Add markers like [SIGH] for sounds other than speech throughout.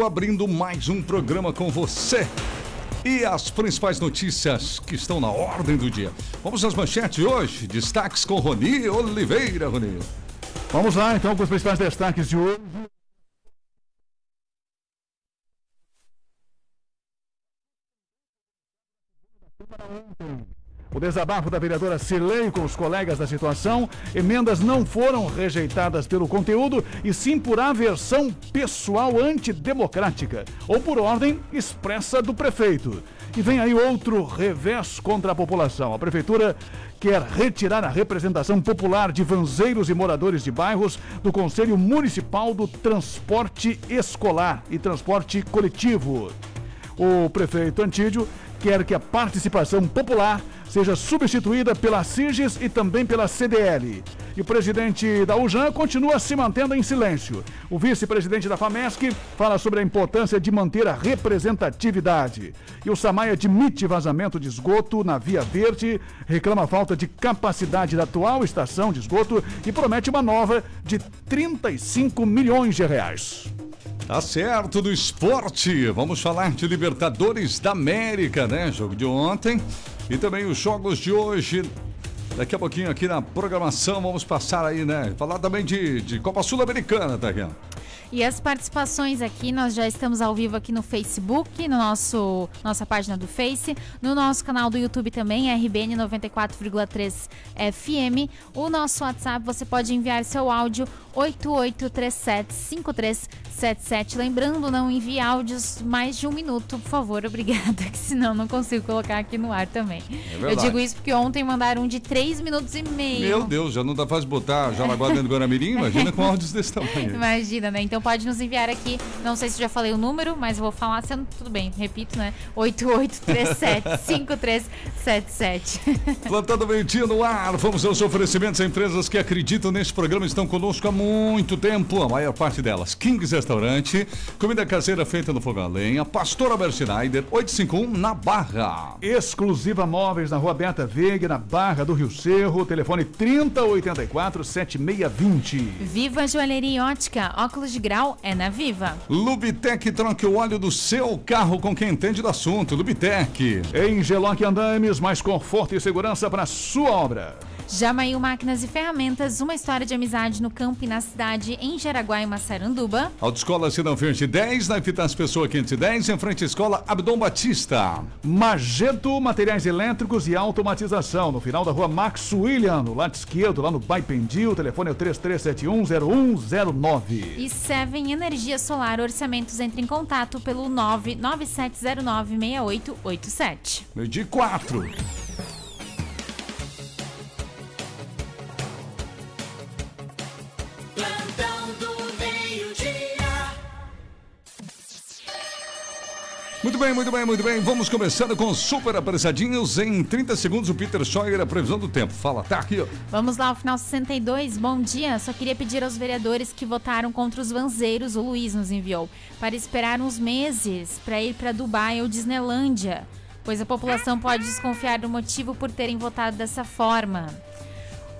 abrindo mais um programa com você. E as principais notícias que estão na ordem do dia. Vamos às manchetes hoje. Destaques com Roni Oliveira, Roni. Vamos lá, então, com os principais destaques de hoje. O desabafo da vereadora Cirlei com os colegas da situação. Emendas não foram rejeitadas pelo conteúdo e sim por aversão pessoal antidemocrática ou por ordem expressa do prefeito. E vem aí outro revés contra a população. A prefeitura quer retirar a representação popular de vanzeiros e moradores de bairros do Conselho Municipal do Transporte Escolar e Transporte Coletivo. O prefeito Antídio quer que a participação popular seja substituída pela SIGES e também pela CDL. E o presidente da UJAN continua se mantendo em silêncio. O vice-presidente da FAMESC fala sobre a importância de manter a representatividade. E o Samaia admite vazamento de esgoto na Via Verde, reclama falta de capacidade da atual estação de esgoto e promete uma nova de 35 milhões de reais. Tá certo do esporte. Vamos falar de Libertadores da América, né? Jogo de ontem e também os jogos de hoje. Daqui a pouquinho aqui na programação vamos passar aí, né? Falar também de, de Copa Sul-Americana, tá aqui. E as participações aqui, nós já estamos ao vivo aqui no Facebook, no nosso nossa página do Face, no nosso canal do YouTube também, RBN 94,3 FM. O nosso WhatsApp, você pode enviar seu áudio 88375377. Lembrando, não envie áudios mais de um minuto, por favor, obrigada, [LAUGHS] que senão não consigo colocar aqui no ar também. É Eu digo isso porque ontem mandaram um de 3 minutos e meio. Meu Deus, já não dá fácil botar Jaraguá dentro do Guaramirim? Imagina com áudios desse tamanho. Imagina, né? Então pode nos enviar aqui, não sei se já falei o número, mas vou falar, sendo tudo bem, repito, né? 88375377. [LAUGHS] Plantando meio-dia no ar, vamos aos oferecimentos a empresas que acreditam neste programa estão conosco há muito tempo, a maior parte delas. Kings Restaurante, comida caseira feita no fogão a lenha, Pastor Albert Schneider, 851 na Barra. Exclusiva Móveis na Rua Beata Veiga, na Barra do Rio Cerro, telefone 3084 7620. Viva Joalheria Ótica, óculos de é na Viva. Lubitec troque o óleo do seu carro com quem entende do assunto. Lubitec. Em Geloc Andames, mais conforto e segurança para sua obra. Jamail Máquinas e Ferramentas, uma história de amizade no campo e na cidade, em Jaraguá e Massaranduba. Autoescola Cidão Verde 10, na Efitas Pessoa 510, em frente à Escola Abdom Batista. Mageto Materiais Elétricos e Automatização, no final da rua Max William, no lado esquerdo, lá no Baipendi, o telefone é o 33710109. E Seven Energia Solar, orçamentos entre em contato pelo 997096887. Meio de 4. Muito bem, muito bem, muito bem. Vamos começando com super apressadinhos. Em 30 segundos, o Peter Scheuer, a previsão do tempo. Fala, tá aqui, ó. Vamos lá, ao final 62. Bom dia. Só queria pedir aos vereadores que votaram contra os vanzeiros, o Luiz nos enviou, para esperar uns meses para ir para Dubai ou Disneylândia, pois a população pode desconfiar do motivo por terem votado dessa forma.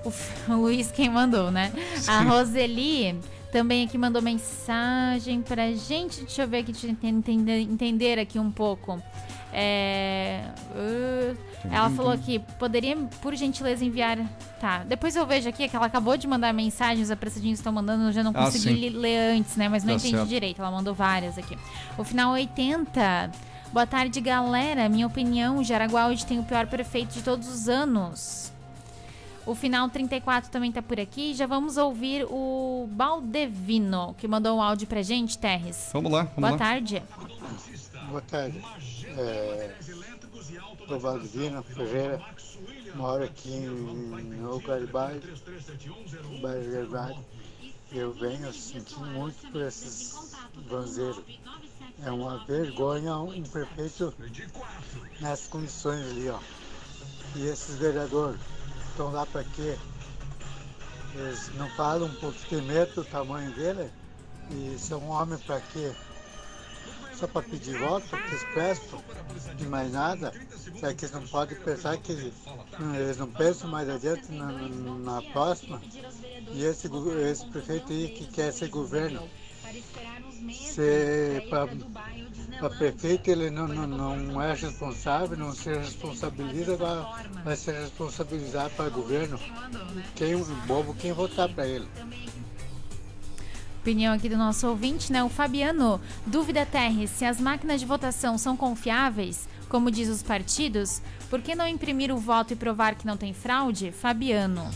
O, [LAUGHS] o Luiz quem mandou, né? Sim. A Roseli também aqui mandou mensagem pra gente. Deixa eu ver aqui, entender, entender aqui um pouco. É, uh, ela falou que poderia, por gentileza, enviar. Tá, depois eu vejo aqui que ela acabou de mandar mensagens, os apressadinhos estão mandando, eu já não consegui ah, ler antes, né? Mas não tá entendi certo. direito, ela mandou várias aqui. O final 80. Boa tarde, galera. Minha opinião, Jaraguá hoje tem o pior prefeito de todos os anos. O final 34 também tá por aqui. Já vamos ouvir o Baldevino, que mandou um áudio pra gente, Terres. Vamos lá, vamos Boa lá. tarde. Boa tarde. É, sou Baldevino Ferreira. Moro aqui no Garibaldi, bairro Garibaldi. Eu venho sentindo muito por esses vanzeiros. É uma vergonha um prefeito nessas condições ali, ó. E esses vereadores estão lá para quê? Eles não falam um pouco de medo do tamanho dele? E são homens para quê? Só para pedir voto, porque eles de mais nada? Será que eles não podem pensar que eles não pensam mais adiante na, na próxima? E esse, esse prefeito aí que quer ser governo, Se para prefeito ele não, não, não é responsável, não se responsabiliza, vai, vai ser responsabilizado para o governo. Quem bobo quem votar para ele. Opinião aqui do nosso ouvinte, né? O Fabiano. Dúvida Terres, se as máquinas de votação são confiáveis, como diz os partidos, por que não imprimir o voto e provar que não tem fraude? Fabiano.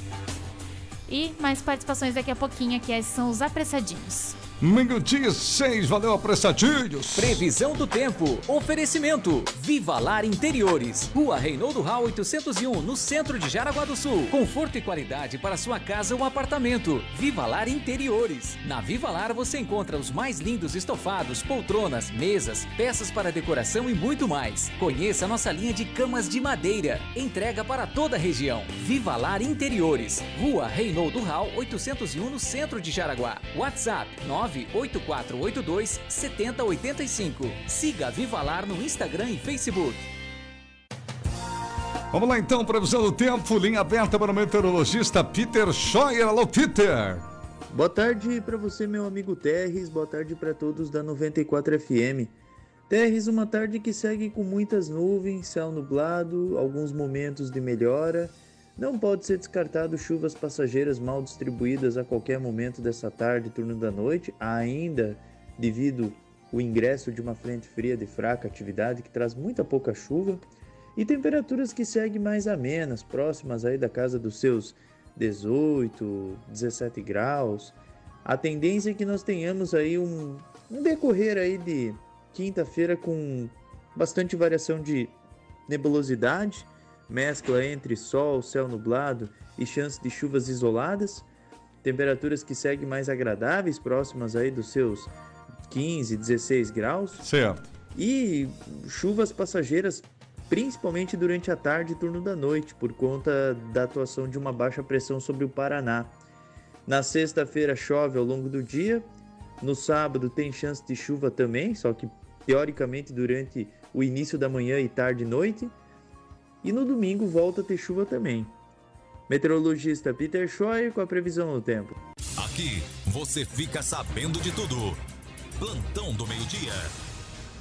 E mais participações daqui a pouquinho, que esses são os apressadinhos. Minutinho 6, valeu apressadinhos. Previsão do tempo. Oferecimento. Viva Lar Interiores. Rua Reinaldo Rau 801, no centro de Jaraguá do Sul. Conforto e qualidade para sua casa ou apartamento. Viva Lar Interiores. Na Viva Lar você encontra os mais lindos estofados, poltronas, mesas, peças para decoração e muito mais. Conheça a nossa linha de camas de madeira. Entrega para toda a região. Viva Lar Interiores. Rua Reinaldo Rau 801, no centro de Jaraguá. WhatsApp 9 98482 7085. Siga Vivalar no Instagram e Facebook. Vamos lá então, previsão do tempo, linha aberta para o meteorologista Peter Scheuer. Alô, Peter! Boa tarde para você, meu amigo Terres. Boa tarde para todos da 94 FM. Terres, uma tarde que segue com muitas nuvens, céu nublado, alguns momentos de melhora não pode ser descartado chuvas passageiras mal distribuídas a qualquer momento dessa tarde, turno da noite, ainda devido o ingresso de uma frente fria de fraca atividade que traz muita pouca chuva e temperaturas que seguem mais amenas, próximas aí da casa dos seus 18, 17 graus. A tendência é que nós tenhamos aí um, um decorrer aí de quinta-feira com bastante variação de nebulosidade mescla entre sol, céu nublado e chance de chuvas isoladas, temperaturas que seguem mais agradáveis, próximas aí dos seus 15, 16 graus. Certo. E chuvas passageiras principalmente durante a tarde e turno da noite, por conta da atuação de uma baixa pressão sobre o Paraná. Na sexta-feira chove ao longo do dia, no sábado tem chance de chuva também, só que teoricamente durante o início da manhã e tarde e noite. E no domingo volta a ter chuva também. Meteorologista Peter Scheuer com a previsão do tempo. Aqui você fica sabendo de tudo. Plantão do meio-dia.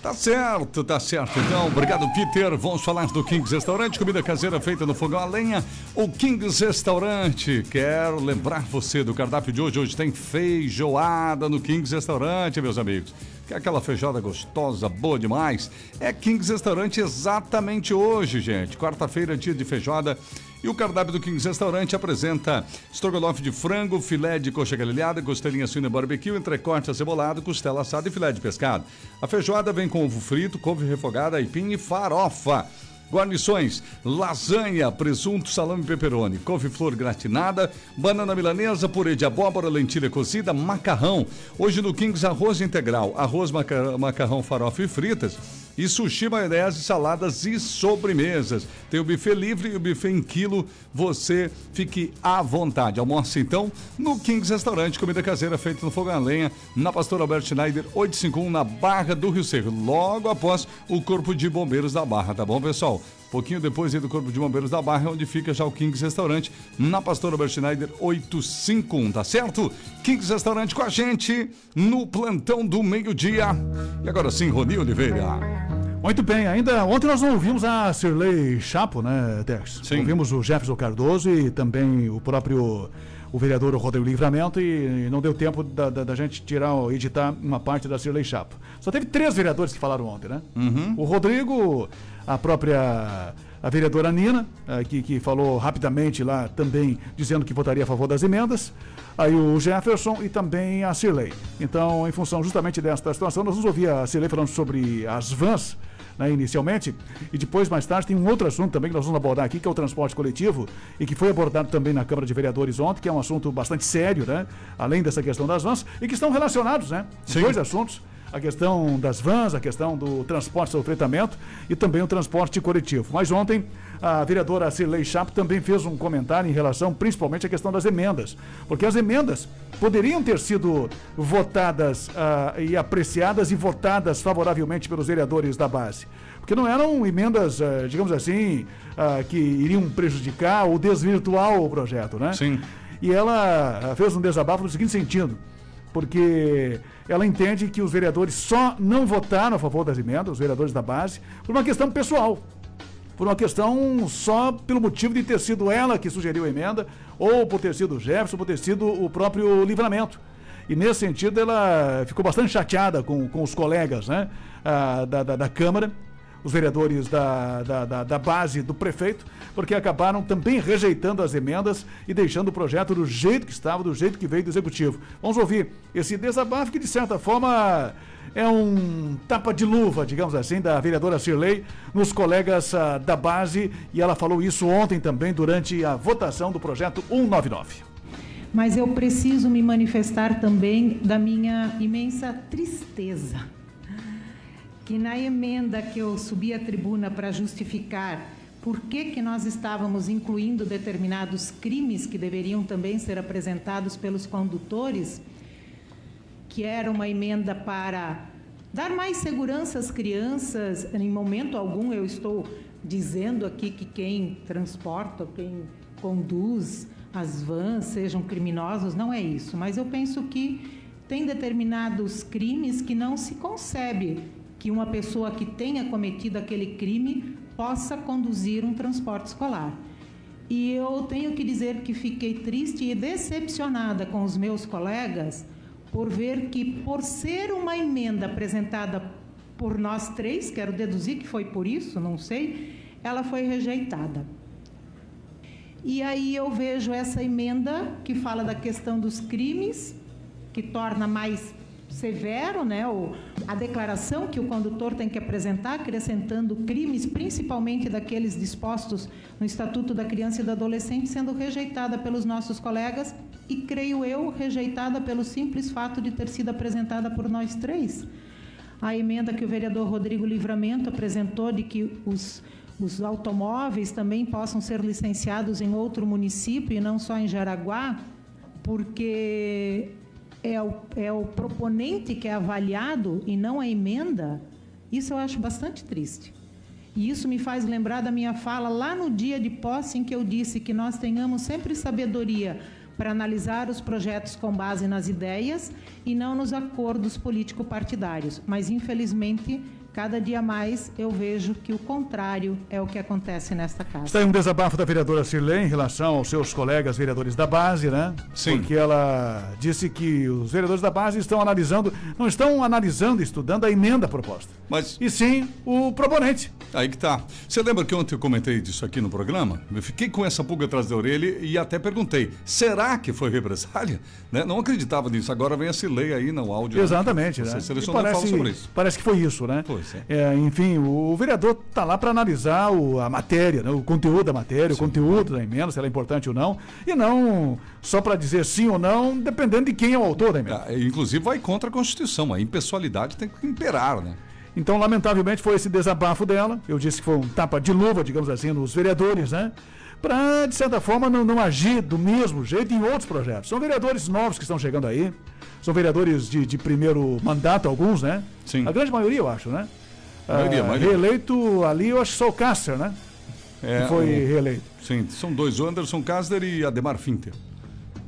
Tá certo, tá certo. Então, obrigado, Peter. Vamos falar do Kings Restaurante, comida caseira feita no fogão a lenha. O Kings Restaurante. Quero lembrar você do cardápio de hoje. Hoje tem feijoada no Kings Restaurante, meus amigos. É aquela feijoada gostosa, boa demais. É Kings Restaurante exatamente hoje, gente. Quarta-feira, dia de feijoada. E o cardápio do Kings Restaurante apresenta estrogonofe de frango, filé de coxa grelhada, costelinha suína barbecue, entrecorte acebolado, costela assada e filé de pescado. A feijoada vem com ovo frito, couve refogada, aipim e farofa. Guarnições: lasanha, presunto, salame pepperoni, couve-flor gratinada, banana milanesa, purê de abóbora, lentilha cozida, macarrão. Hoje no Kings arroz integral, arroz, macarrão, farofa e fritas e sushi, maionese, saladas e sobremesas. Tem o buffet livre e o buffet em quilo. Você fique à vontade. Almoce então no Kings Restaurante, comida caseira feita no fogo a lenha, na Pastor Albert Schneider 851, na Barra do Rio Seco, logo após o Corpo de Bombeiros da Barra, tá bom, pessoal? Pouquinho depois do Corpo de Bombeiros da Barra, onde fica já o Kings Restaurante, na Pastor Albert Schneider 851, tá certo? Kings Restaurante com a gente no plantão do meio-dia. E agora sim, Roni Oliveira. Muito bem, ainda ontem nós não ouvimos a Sirley Chapo, né, Dex? Sim. Ouvimos o Jefferson Cardoso e também o próprio o vereador Rodrigo Livramento e não deu tempo da, da, da gente tirar, editar uma parte da Sirley Chapo. Só teve três vereadores que falaram ontem, né? Uhum. O Rodrigo, a própria a vereadora Nina, eh, que, que falou rapidamente lá também dizendo que votaria a favor das emendas, aí o Jefferson e também a Cirlei. Então, em função justamente desta situação, nós vamos ouvir a Cirlei falando sobre as vans né, inicialmente. E depois, mais tarde, tem um outro assunto também que nós vamos abordar aqui, que é o transporte coletivo, e que foi abordado também na Câmara de Vereadores ontem, que é um assunto bastante sério, né? Além dessa questão das vans, e que estão relacionados, né? Sim. Dois assuntos a questão das vans, a questão do transporte sobre fretamento e também o transporte coletivo. Mas ontem a vereadora Cirlei Chapo também fez um comentário em relação principalmente à questão das emendas, porque as emendas poderiam ter sido votadas uh, e apreciadas e votadas favoravelmente pelos vereadores da base. Porque não eram emendas, uh, digamos assim, uh, que iriam prejudicar ou desvirtuar o projeto, né? Sim. E ela fez um desabafo no seguinte sentido porque ela entende que os vereadores só não votaram a favor das emendas, os vereadores da base, por uma questão pessoal. Por uma questão só pelo motivo de ter sido ela que sugeriu a emenda, ou por ter sido o Jefferson, por ter sido o próprio livramento. E nesse sentido ela ficou bastante chateada com, com os colegas né, ah, da, da, da Câmara, os vereadores da, da, da, da base do prefeito, porque acabaram também rejeitando as emendas e deixando o projeto do jeito que estava, do jeito que veio do executivo. Vamos ouvir esse desabafo que, de certa forma, é um tapa de luva, digamos assim, da vereadora Cirlei nos colegas uh, da base e ela falou isso ontem também durante a votação do projeto 199. Mas eu preciso me manifestar também da minha imensa tristeza que na emenda que eu subi à tribuna para justificar por que, que nós estávamos incluindo determinados crimes que deveriam também ser apresentados pelos condutores, que era uma emenda para dar mais segurança às crianças. Em momento algum eu estou dizendo aqui que quem transporta, quem conduz as vans sejam criminosos, não é isso. Mas eu penso que tem determinados crimes que não se concebe que uma pessoa que tenha cometido aquele crime possa conduzir um transporte escolar. E eu tenho que dizer que fiquei triste e decepcionada com os meus colegas por ver que, por ser uma emenda apresentada por nós três, quero deduzir que foi por isso, não sei, ela foi rejeitada. E aí eu vejo essa emenda que fala da questão dos crimes, que torna mais severo, né, o, a declaração que o condutor tem que apresentar, acrescentando crimes, principalmente daqueles dispostos no Estatuto da Criança e do Adolescente, sendo rejeitada pelos nossos colegas e, creio eu, rejeitada pelo simples fato de ter sido apresentada por nós três. A emenda que o vereador Rodrigo Livramento apresentou de que os os automóveis também possam ser licenciados em outro município e não só em Jaraguá, porque é o, é o proponente que é avaliado e não a emenda, isso eu acho bastante triste. E isso me faz lembrar da minha fala lá no dia de posse em que eu disse que nós tenhamos sempre sabedoria para analisar os projetos com base nas ideias e não nos acordos político-partidários. Mas, infelizmente, Cada dia mais eu vejo que o contrário é o que acontece nesta casa. Está aí um desabafo da vereadora Sirlene em relação aos seus colegas vereadores da base, né? Sim. Porque ela disse que os vereadores da base estão analisando, não estão analisando, estudando a emenda proposta. Mas... E sim o proponente. Aí que tá. Você lembra que ontem eu comentei disso aqui no programa? Eu fiquei com essa pulga atrás da orelha e até perguntei: será que foi represália? [LAUGHS] Né? Não acreditava nisso. Agora vem esse lei aí no áudio. Exatamente. Você né? selecionou e fala sobre isso. Parece que foi isso, né? Pois é. É, enfim, o, vereador está lá para analisar o, a matéria, né? o conteúdo da matéria, sim. o conteúdo da emenda, se ela é importante ou não, e não só para dizer sim ou não, dependendo de quem é o autor da emenda. É, inclusive vai contra a Constituição. A impessoalidade tem que imperar, né? Então, lamentavelmente, foi esse desabafo dela. Eu disse que foi um tapa de luva, digamos assim, nos vereadores, né? Para, de certa forma, não, não, agir do mesmo jeito em outros projetos. São vereadores novos que estão chegando aí. São vereadores de, de primeiro mandato, alguns, né? Sim. A grande maioria, eu acho, né? A maioria, ah, maioria. Reeleito ali, eu acho só o Cássio, né? É, que foi o... reeleito. Sim, são dois, o Anderson Kasder e Ademar Finter.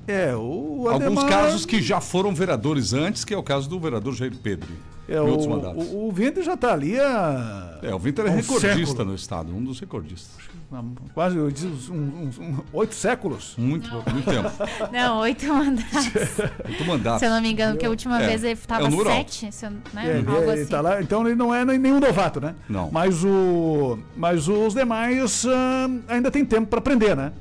É, o Ademar... Alguns casos que já foram vereadores antes, que é o caso do vereador Jair Pedro. É, o, o, o Winter já está ali a. É, o Winter é um recordista século. no estado, um dos recordistas. Quase eu disse, um, um, um, oito séculos. Muito, muito tempo. [LAUGHS] Não, oito mandatos. [LAUGHS] Oito mandatos. Se eu não me engano, porque a última É, vez ele é estava número sete, se eu, né? É, ele, algo assim. tá lá, então ele não é nenhum novato, né? Não. Mas, o, mas os demais ah, ainda tem tempo para aprender, né?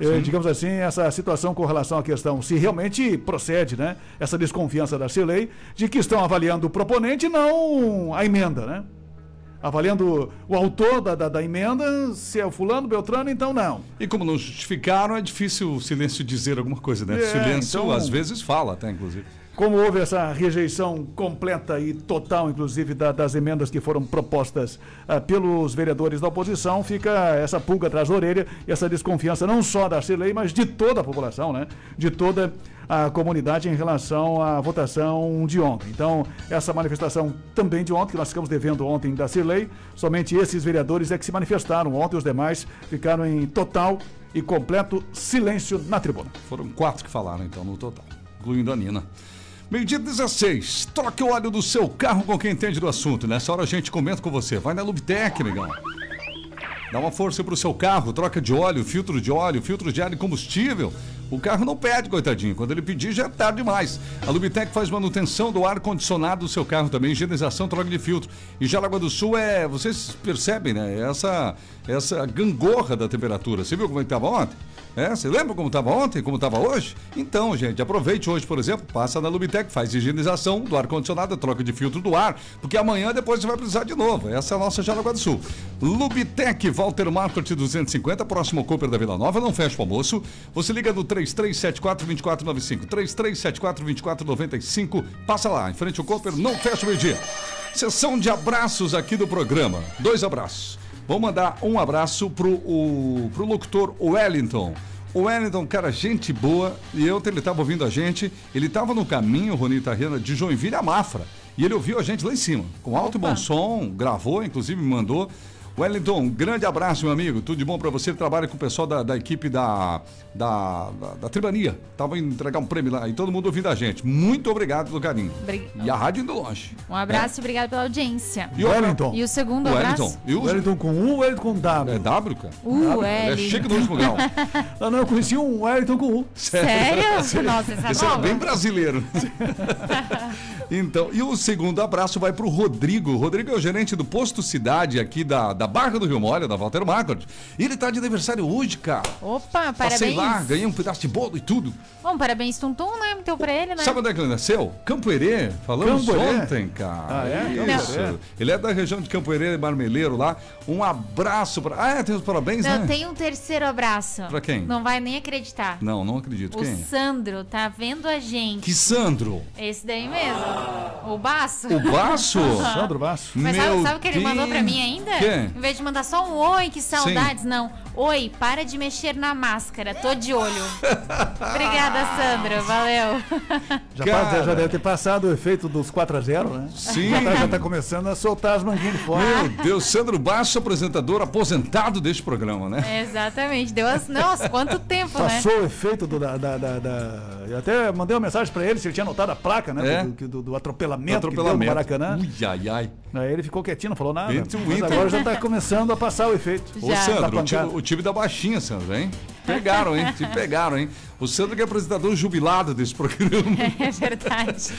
Eh, digamos assim, essa situação com relação à questão, se realmente procede, né? Essa desconfiança da Cilei de que estão avaliando o proponente e não a emenda, né? Avaliando o autor da, da, da emenda, se é o fulano, Beltrano, então não. E como não justificaram, é difícil o silêncio dizer alguma coisa, né? É, silêncio então- às vezes fala até, inclusive. Como houve essa rejeição completa e total, inclusive, da- das emendas que foram propostas ah, pelos vereadores da oposição, fica essa pulga atrás da orelha e essa desconfiança não só da Cirlei, mas de toda a população, né? De toda a comunidade em relação à votação de ontem. Então, essa manifestação também de ontem, que nós ficamos devendo ontem da Cirlei, somente esses vereadores é que se manifestaram ontem, os demais ficaram em total e completo silêncio na tribuna. Foram quatro que falaram, então, no total, incluindo a Nina. Meio-dia 16. Troque o óleo do seu carro com quem entende do assunto. Nessa hora a gente comenta com você. Vai na Lubtec, negão. Dá uma força pro seu carro, troca de óleo, filtro de óleo, filtro de ar e combustível. O carro não pede, coitadinho. Quando ele pedir, já é tarde demais. A Lubitec faz manutenção do ar-condicionado do seu carro também, higienização, troca de filtro. E Jaraguá do Sul é, vocês percebem, né? Essa, essa gangorra da temperatura. Você viu como é estava ontem? É, você lembra como estava ontem, como estava hoje? Então, gente, aproveite hoje, por exemplo, passa na Lubitec, faz higienização do ar-condicionado, troca de filtro do ar, porque amanhã depois você vai precisar de novo. Essa é a nossa Jaraguá do Sul. Lubitec, Walter Market 250, próximo Cooper da Vila Nova, não fecha o almoço. Você liga no 3374-2495, 3374-2495, passa lá, em frente ao Cooper, não fecha o meio-dia. Sessão de abraços aqui do programa. Dois abraços. Vou mandar um abraço pro, o, pro locutor Wellington. O Wellington, cara, gente boa. E ontem ele estava ouvindo a gente. Ele estava no caminho, Ronita Rena, de Joinville a Mafra. E ele ouviu a gente lá em cima, com alto e bom som, gravou, inclusive me mandou. Wellington, um grande abraço, meu amigo. Tudo de bom para você. Trabalha com o pessoal da, da equipe da, da, da, da Tribania. Tava indo entregar um prêmio lá e todo mundo ouvindo a gente. Muito obrigado pelo carinho. Obrig- E a rádio indo longe. Um abraço e obrigado pela audiência. E o Wellington. E o segundo Wellington. abraço? E o Wellington com U, Wellington com W. É W, cara? Uh, É L. chique no último grau. [LAUGHS] Ah, não, eu conheci um Wellington com U. Sério? [LAUGHS] Nossa, essa é Esse era nova. bem brasileiro. [LAUGHS] então, e o segundo abraço vai para o Rodrigo. O Rodrigo é o gerente do Posto Cidade aqui da, da Barra do Rio Mole, da Walter Marcos. E ele tá de aniversário hoje, cara. Opa, Passei parabéns. Lá, ganhei um pedaço de bolo e tudo. Bom, parabéns, Tum Tum, né? Deu pra ele, né? Sabe onde é que ele nasceu? Campo Herê. Falamos Campo Herê? ontem, cara. Ah, é? Isso. Herê. Ele é da região de Campo Herê, Marmeleiro lá. Um abraço para. Ah, é, tem os parabéns, Não, né? tem um terceiro abraço. Pra quem? Não vai nem acreditar. Não, não acredito. O Quem? Sandro tá vendo a gente. Que Sandro? Esse daí mesmo. O Baço. O Baço? [LAUGHS] Sandro Basso. Mas Meu sabe, sabe o que ele mandou pra mim ainda? Quê? Em vez de mandar só um oi, que saudades, não. Oi, para de mexer na máscara, tô de olho. [LAUGHS] Obrigada, Sandro, valeu. Já, Cara. passa- já deve ter passado o efeito dos 4x0, né? Sim. Já tá, já tá começando a soltar as manguinhas de fora. Meu Deus, Sandro Basso, apresentador aposentado deste programa, né? Exatamente, deu as... Nossa, quanto tempo, né? Passou o efeito do, da, da, da, da- Eu até mandei uma mensagem pra ele se ele tinha notado a placa, né? É. Do, do, do- atropelamento, Atropelamento. que deu no Maracanã. Ui, ai, ai. Aí ele ficou quietinho, não falou nada. Mas agora já tá começando a passar o efeito. Ô, Já. Sandro, Tá o. o time da baixinha, Sandro, hein? Pegaram, hein? Te pegaram, hein? O Sandro que é apresentador jubilado desse programa. [LAUGHS] É verdade.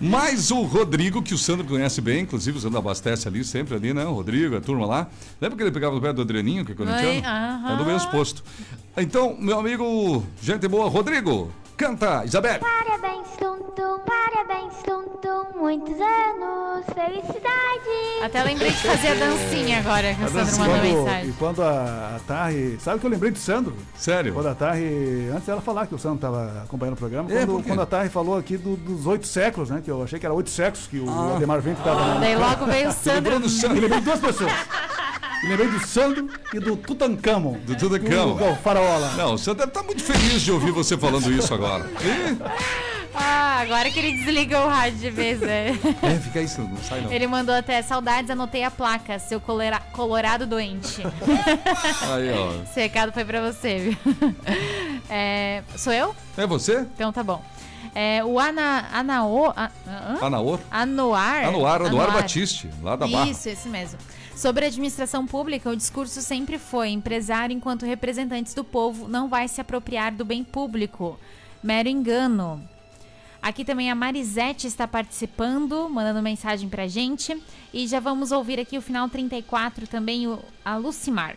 Mas o Rodrigo, que o Sandro conhece bem, inclusive o Sandro abastece ali, sempre ali, né? O Rodrigo, a turma lá. Lembra que ele pegava no pé do Adrianinho, que é corintiano? Oi, aham. É do mesmo posto. Então, meu amigo, gente boa, Rodrigo, canta, Isabel. Parabéns, Tum Tum, parabéns, Tum Tum, muitos anos, felicidade. Até lembrei de fazer a dancinha agora que o Sandro mandou Quando- mensagem. e quando a, a Tarri. Sabe que eu lembrei do Sandro? Sério? Quando a Tarri. Antes dela falar que o Sandro estava acompanhando o programa, É, quando, a Tarri falou aqui do- dos oito séculos, né? Que eu achei que era oito séculos que o Ah. Ademar Vento estava. Daí logo veio o Sandro. do Eu Sandro? lembrei de duas pessoas. Eu lembrei do Sandro e do Tutankhamon. Do Tutankhamon. Do, do faraó lá. Não, o Sandro deve estar muito feliz de ouvir você falando isso agora. Ih, [LAUGHS] Ah, agora que ele desligou o rádio de vez, né? É, fica isso, não sai não. Ele mandou até saudades, anotei a placa, seu colera- colorado doente. [LAUGHS] Aí, ó. Esse recado foi pra você, viu? [LAUGHS] É, sou eu? É você? Então tá bom. É, o Ana, Anaô, a, hã? Anaor? Anuar. Anuar, Anuar Batiste, lá da Barra. Isso, esse mesmo. Sobre a administração pública, o discurso sempre foi: empresário, enquanto representantes do povo, não vai se apropriar do bem público. Mero engano. Aqui também a Marisete está participando, mandando mensagem pra gente. E já vamos ouvir aqui o final 34 também, o, a Lucimar.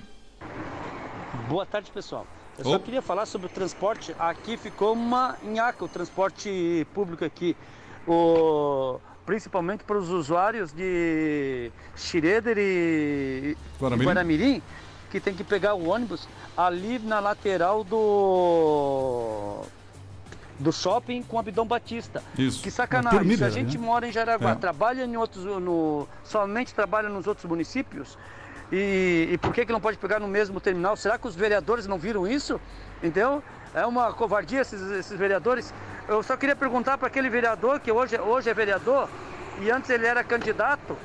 Boa tarde, pessoal. Eu Ô. só queria falar sobre o transporte. Aqui ficou uma nhaca o transporte público aqui. O... Principalmente para os usuários de Schroeder e Guaramirim? Guaramirim, que tem que pegar o ônibus ali na lateral do do shopping com Abidão Batista. Isso. Que Na sacanagem. Se a gente né? mora em Jaraguá, É. trabalha em outros, no, somente trabalha nos outros municípios, e, e por que, que não pode pegar no mesmo terminal? Será que os vereadores não viram isso? Entendeu? É uma covardia esses, esses vereadores. Eu só queria perguntar para aquele vereador, que hoje, hoje é vereador, e antes ele era candidato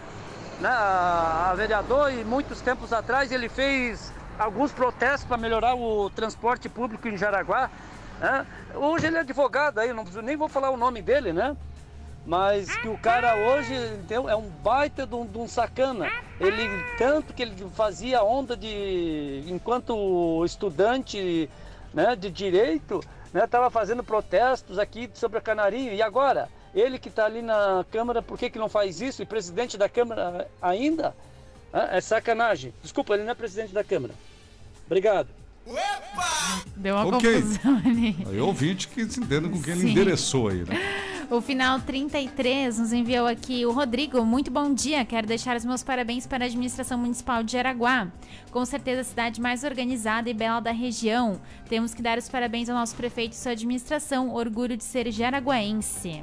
né, a, a vereador, e muitos tempos atrás ele fez alguns protestos para melhorar o transporte público em Jaraguá. Né? Hoje ele é advogado aí, não nem vou falar o nome dele, né? mas que o cara hoje é um baita de um, de um sacana. Ele tanto que ele fazia onda de enquanto estudante né, de direito, né, estava fazendo protestos aqui sobre a Canarinho. E agora, ele que está ali na Câmara, por que, que não faz isso? E presidente da Câmara ainda? É sacanagem. Desculpa, ele não é presidente da Câmara. Obrigado. Deu uma Ok. confusão [LAUGHS] ali. Aí ouvinte que se entenda com quem ele Sim. endereçou aí, né? O final 33 nos enviou aqui o Rodrigo. Muito bom dia. Quero deixar os meus parabéns para a administração municipal de Jaraguá. Com certeza a cidade mais organizada e bela da região. Temos que dar os parabéns ao nosso prefeito e sua administração. Orgulho de ser jaraguaense.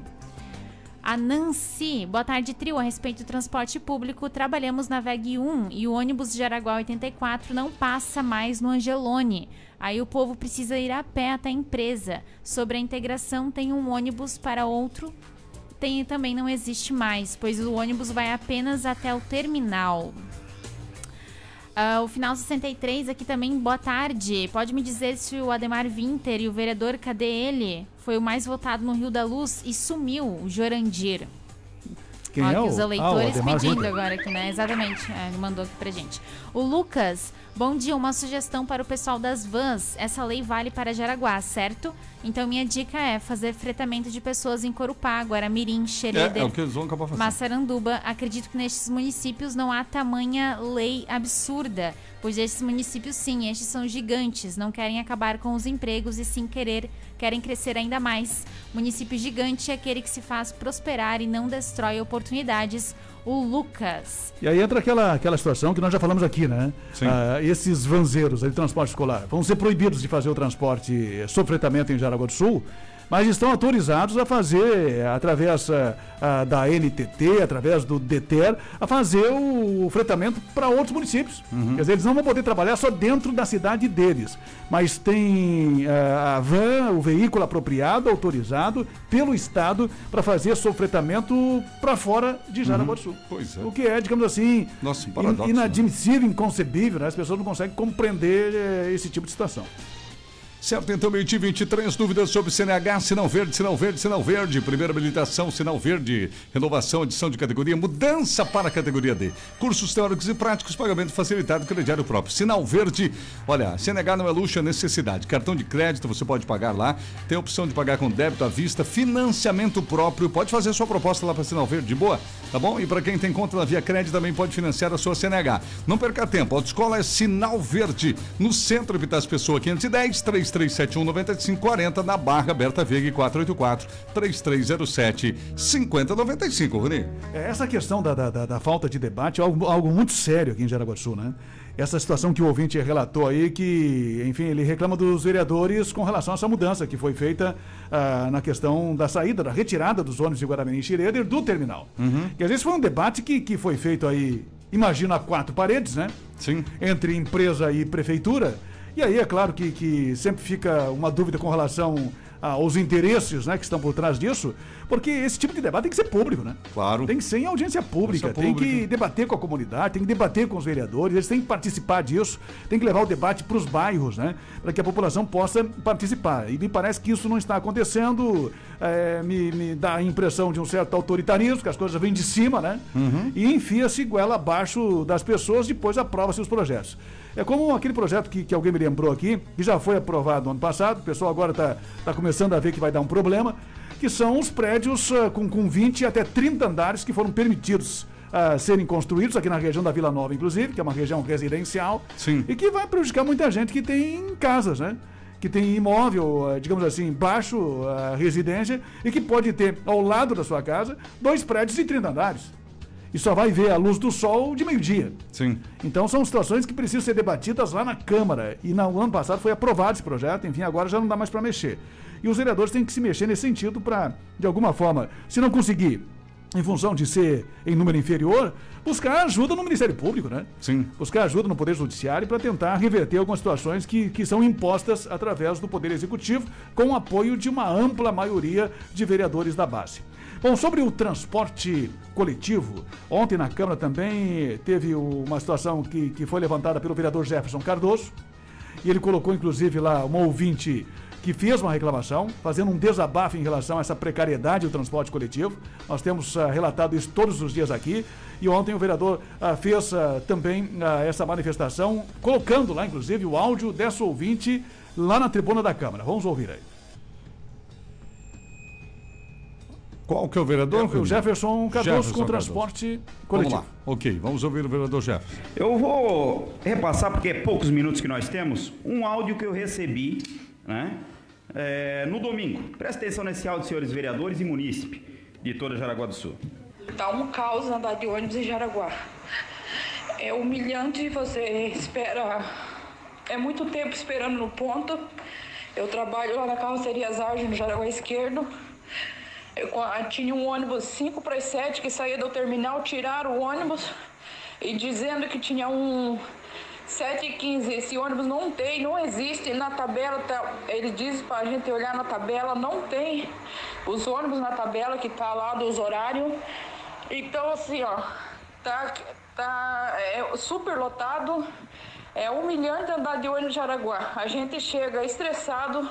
A Nancy, boa tarde, trio. A respeito do transporte público, trabalhamos na VEG 1 e o ônibus de Jaraguá 84 não passa mais no Angelone. Aí o povo precisa ir a pé até a empresa. Sobre a integração, tem um ônibus para outro. Tem também não existe mais, pois o ônibus vai apenas até o terminal. Ah, o final 63 aqui também, boa tarde. Pode me dizer se o Ademar Winter e o vereador, cadê ele? Foi o mais votado no Rio da Luz e sumiu, o Jorandir. Quem Ó, é aqui o- os Ah, eleitores Ademar pedindo agora aqui, né? Exatamente. É, mandou aqui pra gente. O Lucas, bom dia. Uma sugestão para o pessoal das vans. Essa lei vale para Jaraguá, certo? Então minha dica é fazer fretamento de pessoas em Corupá, Guaramirim, É, Xereder, é o que eles vão acabar fazendo. Massaranduba. Acredito que nestes municípios não há tamanha lei absurda, pois estes municípios sim, estes são gigantes, não querem acabar com os empregos e sim querer querem crescer ainda mais. Município gigante é aquele que se faz prosperar e não destrói oportunidades. O Lucas. E aí entra aquela, aquela situação que nós já falamos aqui, né? Sim. Ah, esses vanzeiros de transporte escolar vão ser proibidos de fazer o transporte eh, sob fretamento em Jaraguá do Sul, mas estão autorizados a fazer, eh, através ah, ah, da NTT, através do DETER, a fazer o, fretamento para outros municípios. Uhum. Quer dizer, eles não vão poder trabalhar só dentro da cidade deles, mas tem ah, a van, o veículo apropriado, autorizado pelo Estado para fazer sob fretamento para fora de Jaraguá do Sul. Pois é. O que é, digamos assim, Nossa, um in- paradoxo, né? inadmissível, inconcebível, né? As pessoas não conseguem compreender eh, esse tipo de situação. Certo, então, meio-dia 23, dúvidas sobre CNH, sinal verde, sinal verde, sinal verde, primeira habilitação, sinal verde, renovação, adição de categoria, mudança para a categoria D. Cursos teóricos e práticos, pagamento facilitado, crediário próprio. Sinal verde, olha, CNH não é luxo, é necessidade. Cartão de crédito você pode pagar lá, tem a opção de pagar com débito à vista, financiamento próprio, pode fazer sua proposta lá para Sinal Verde, de boa, tá bom? E para quem tem conta na Via Crédito também pode financiar a sua CNH. Não perca tempo, a autoescola é Sinal Verde, no centro Epitácio Pessoa 510 3371 9540 na Barra Berta Veiga 484 3307 5095, Rony. É, Essa questão da, da, da- da falta de debate é algo, algo muito sério aqui em Jaraguá do Sul, né? Essa situação que o ouvinte relatou aí, que, enfim, ele reclama dos vereadores com relação a essa mudança que foi feita ah, na questão da saída, da retirada dos ônibus de Guaramirim e Xireder do terminal. Que às vezes foi um debate que, que foi feito aí, imagino, a quatro paredes, né? Sim. Entre empresa e prefeitura. E aí é claro que, que sempre fica uma dúvida com relação aos interesses né, que estão por trás disso, porque esse tipo de debate tem que ser público, né? Claro. Tem que ser em audiência pública, Audiência tem que debater com a comunidade, tem que debater com os vereadores, eles têm que participar disso, tem que levar o debate para os bairros, né? Para que a população possa participar. E me parece que isso não está acontecendo, é, me, me dá a impressão de um certo autoritarismo, que as coisas vêm de cima, né? E enfia-se goela abaixo das pessoas, depois aprova-se os projetos. É como aquele projeto que, que alguém me lembrou aqui, que já foi aprovado no ano passado, o pessoal agora está tá começando a ver que vai dar um problema, que são os prédios ah, com, com 20 até 30 andares que foram permitidos ah, serem construídos aqui na região da Vila Nova, inclusive, que é uma região residencial, Sim. e que vai prejudicar muita gente que tem casas, né? Que tem imóvel, ah, digamos assim, baixo residência, e que pode ter ao lado da sua casa dois prédios de 30 andares. E só vai ver a luz do sol de meio-dia. Sim. Então são situações que precisam ser debatidas lá na Câmara. E no ano passado foi aprovado esse projeto, enfim, agora já não dá mais para mexer. E os vereadores têm que se mexer nesse sentido para, de alguma forma, se não conseguir, em função de ser em número inferior, buscar ajuda no Ministério Público, né? Sim. Buscar ajuda no Poder Judiciário para tentar reverter algumas situações que, que são impostas através do Poder Executivo, com o apoio de uma ampla maioria de vereadores da base. Bom, sobre o transporte coletivo, ontem na Câmara também teve uma situação que, que foi levantada pelo vereador Jefferson Cardoso, e ele colocou inclusive lá uma ouvinte que fez uma reclamação, fazendo um desabafo em relação a essa precariedade do transporte coletivo. Nós temos uh, relatado isso todos os dias aqui. E ontem o vereador uh, fez uh, também essa manifestação, colocando lá, inclusive, o áudio dessa ouvinte lá na tribuna da Câmara. Vamos ouvir aí. Qual que é o vereador? É o Jefferson Cardoso com transporte coletivo. Vamos lá. Ok, vamos ouvir o vereador Jefferson. Eu vou repassar, porque é poucos minutos que nós temos, um áudio que eu recebi né, é, no domingo. Presta atenção nesse áudio, senhores vereadores e munícipe de toda Jaraguá do Sul. Tá um caos andar de ônibus em Jaraguá. É humilhante, você espera. É muito tempo esperando no ponto. Eu trabalho lá na carroceria Zarge, no Jaraguá Esquerdo. Eu, tinha um ônibus 5 para as 7 que saía do terminal, tiraram o ônibus e dizendo que tinha um 7 e 15. Esse ônibus não tem, não existe na tabela. Tá, ele diz para a gente olhar na tabela, não tem os ônibus na tabela que tá lá dos horários. Então assim, ó, tá, tá é super lotado. É humilhante andar de ônibus de Araguá. A gente chega estressado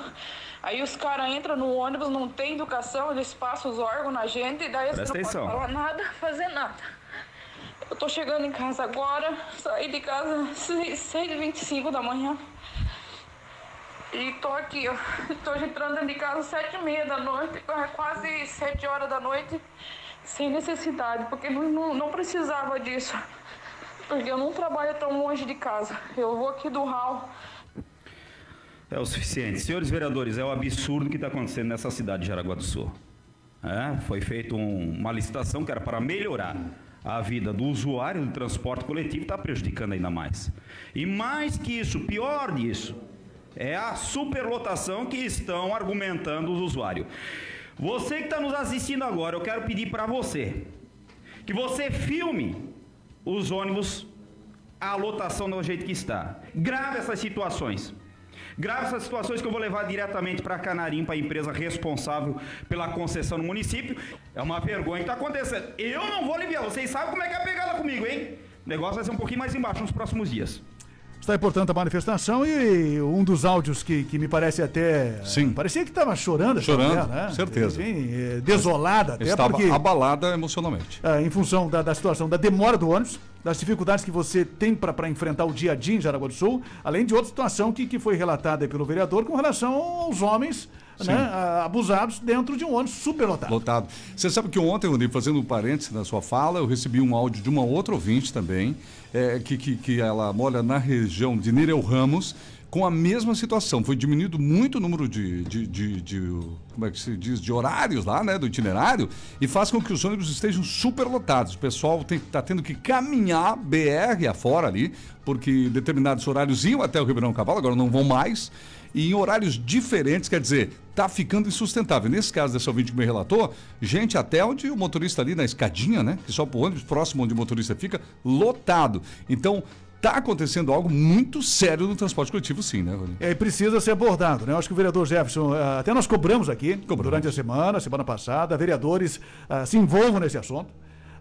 Aí os caras entram no ônibus, não tem educação, eles passam os órgãos na gente, e daí eles não podem falar nada, [LAUGHS] fazer nada. Eu tô chegando em casa agora, saí de casa às 6h25 da manhã. E tô aqui, ó. [LAUGHS] Tô entrando de casa às 7h30 da noite, quase 7 horas da noite, sem necessidade, porque não, não, não precisava disso. Porque eu não trabalho tão longe de casa. Eu vou aqui do hall é o suficiente. Senhores vereadores, é o absurdo que está acontecendo nessa cidade de Jaraguá do Sul. É, foi feita um, uma licitação que era para melhorar a vida do usuário do transporte coletivo, está prejudicando ainda mais. E mais que isso, pior disso, é a superlotação que estão argumentando os usuários. Você que está nos assistindo agora, eu quero pedir para você que você filme os ônibus, a lotação do jeito que está. Grave essas situações. Grave essas situações que eu vou levar diretamente para Canarim, para a empresa responsável pela concessão no município. É uma vergonha que está acontecendo. Eu não vou aliviar. Vocês sabem como é que é a pegada comigo, hein? O negócio vai ser um pouquinho mais embaixo nos próximos dias. Está aí, portanto, a manifestação e um dos áudios que, que me parece até. Sim. Parecia que estava chorando. Chorando, mulher, né? certeza. Enfim, é, desolada até. Estava porque, abalada emocionalmente. É, em função da, da situação da demora do ônibus, das dificuldades que você tem para enfrentar o dia a dia em Jaraguá do Sul, além de outra situação que, que foi relatada pelo vereador com relação aos homens né, abusados dentro de um ônibus superlotado. Lotado. Você sabe que ontem, Rony, fazendo um parênteses na sua fala, eu recebi um áudio de uma outra ouvinte também, é, que, que, que ela mora na região de Nireu Ramos, com a mesma situação. Foi diminuído muito o número de, de, de, de, como é que se diz, de horários lá, né, do itinerário, e faz com que os ônibus estejam superlotados. O pessoal está tendo que caminhar BR afora ali, porque determinados horários iam até o Ribeirão Cavalo, agora não vão mais e em horários diferentes, quer dizer, tá ficando insustentável. Nesse caso dessa ouvinte que me relatou, gente até onde o motorista ali na escadinha, né, que só o ônibus próximo onde o motorista fica, lotado. Então, está acontecendo algo muito sério no transporte coletivo, sim, né, Rony? É, precisa ser abordado, né? Eu acho que o vereador Jefferson, eh, até nós cobramos aqui, cobramos. durante a semana, semana passada, vereadores uh, se envolvam nesse assunto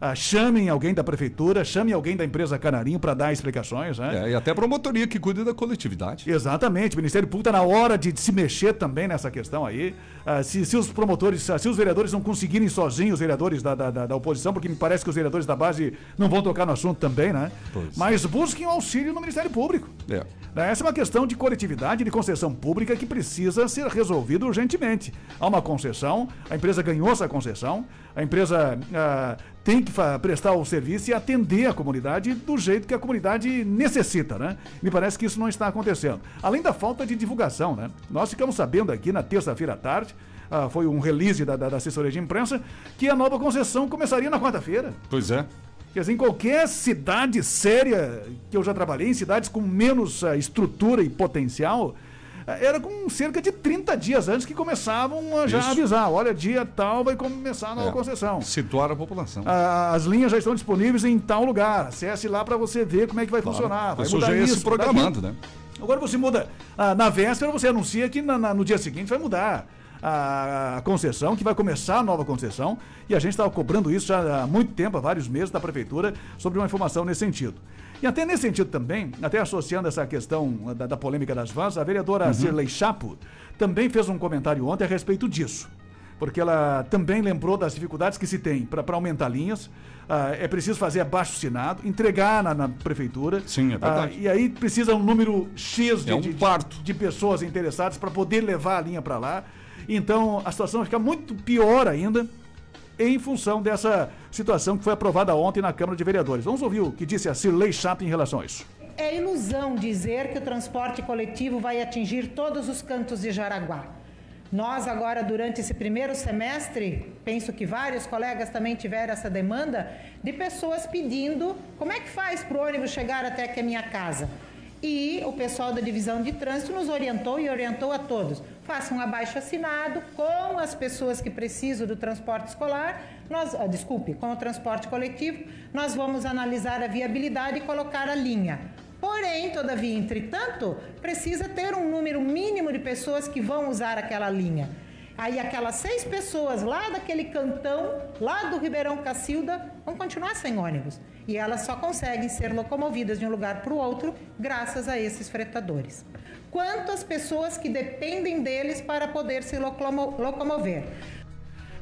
ah, chamem alguém da prefeitura, chamem alguém da empresa Canarinho para dar explicações. Né? É, e até a promotoria que cuida da coletividade. Exatamente. O Ministério Público está na hora de, de, se mexer também nessa questão aí. Ah, se, se, os promotores, se os vereadores não conseguirem sozinhos, os vereadores da, da, da, oposição, porque me parece que os vereadores da base não vão tocar no assunto também, né? Pois. Mas busquem o auxílio no Ministério Público. É. Né? Essa é uma questão de coletividade, de concessão pública que precisa ser resolvida urgentemente. Há uma concessão, a empresa ganhou essa concessão, a empresa ah, tem que prestar o serviço e atender a comunidade do jeito que a comunidade necessita, né? Me parece que isso não está acontecendo. Além da falta de divulgação, né? Nós ficamos sabendo aqui na terça-feira à tarde, ah, foi um release da, da, da, assessoria de imprensa, que a nova concessão começaria na quarta-feira. Pois é. Quer dizer, em qualquer cidade séria que eu já trabalhei, em cidades com menos uh, estrutura e potencial, era com cerca de 30 dias antes que começavam a já Isso. avisar. Olha, dia tal vai começar a nova é, concessão. Situar a população. as linhas já estão disponíveis em tal lugar. Acesse lá para você ver como é que vai claro. funcionar. Vai mudar já ia isso, se programando, né? Agora você muda. Ah, na véspera você anuncia que na, na, no dia seguinte vai mudar. a, a concessão, que vai começar a nova concessão, e a gente estava cobrando isso já há muito tempo, há vários meses, da prefeitura, sobre uma informação nesse sentido. E até nesse sentido também, até associando essa questão da, da polêmica das vans, a vereadora Uhum. Cirlei Chapo também fez um comentário ontem a respeito disso. Porque ela também lembrou das dificuldades que se tem para aumentar linhas. Ah, é preciso fazer abaixo assinado, entregar na, na prefeitura. Sim, é verdade. Ah, e aí precisa um número X de, É um de- parto. de pessoas interessadas para poder levar a linha para lá. Então a situação fica muito pior ainda em função dessa situação que foi aprovada ontem na Câmara de Vereadores. Vamos ouvir o que disse a Cirlei Chato em relação a isso. É ilusão dizer que o transporte coletivo vai atingir todos os cantos de Jaraguá. Nós agora, durante esse primeiro semestre, penso que vários colegas também tiveram essa demanda, de pessoas pedindo como é que faz para o ônibus chegar até aqui a minha casa. E o pessoal da divisão de trânsito nos orientou e orientou a todos. Faça um abaixo assinado com as pessoas que precisam do transporte escolar, nós, ah, desculpe, com o transporte coletivo, nós vamos analisar a viabilidade e colocar a linha. Porém, todavia, entretanto, precisa ter um número mínimo de pessoas que vão usar aquela linha. Aí aquelas seis pessoas lá daquele cantão, lá do Ribeirão Cacilda, vão continuar sem ônibus. E elas só conseguem ser locomovidas de um lugar para o outro graças a esses fretadores. Quantas pessoas que dependem deles para poder se locomo- locomover?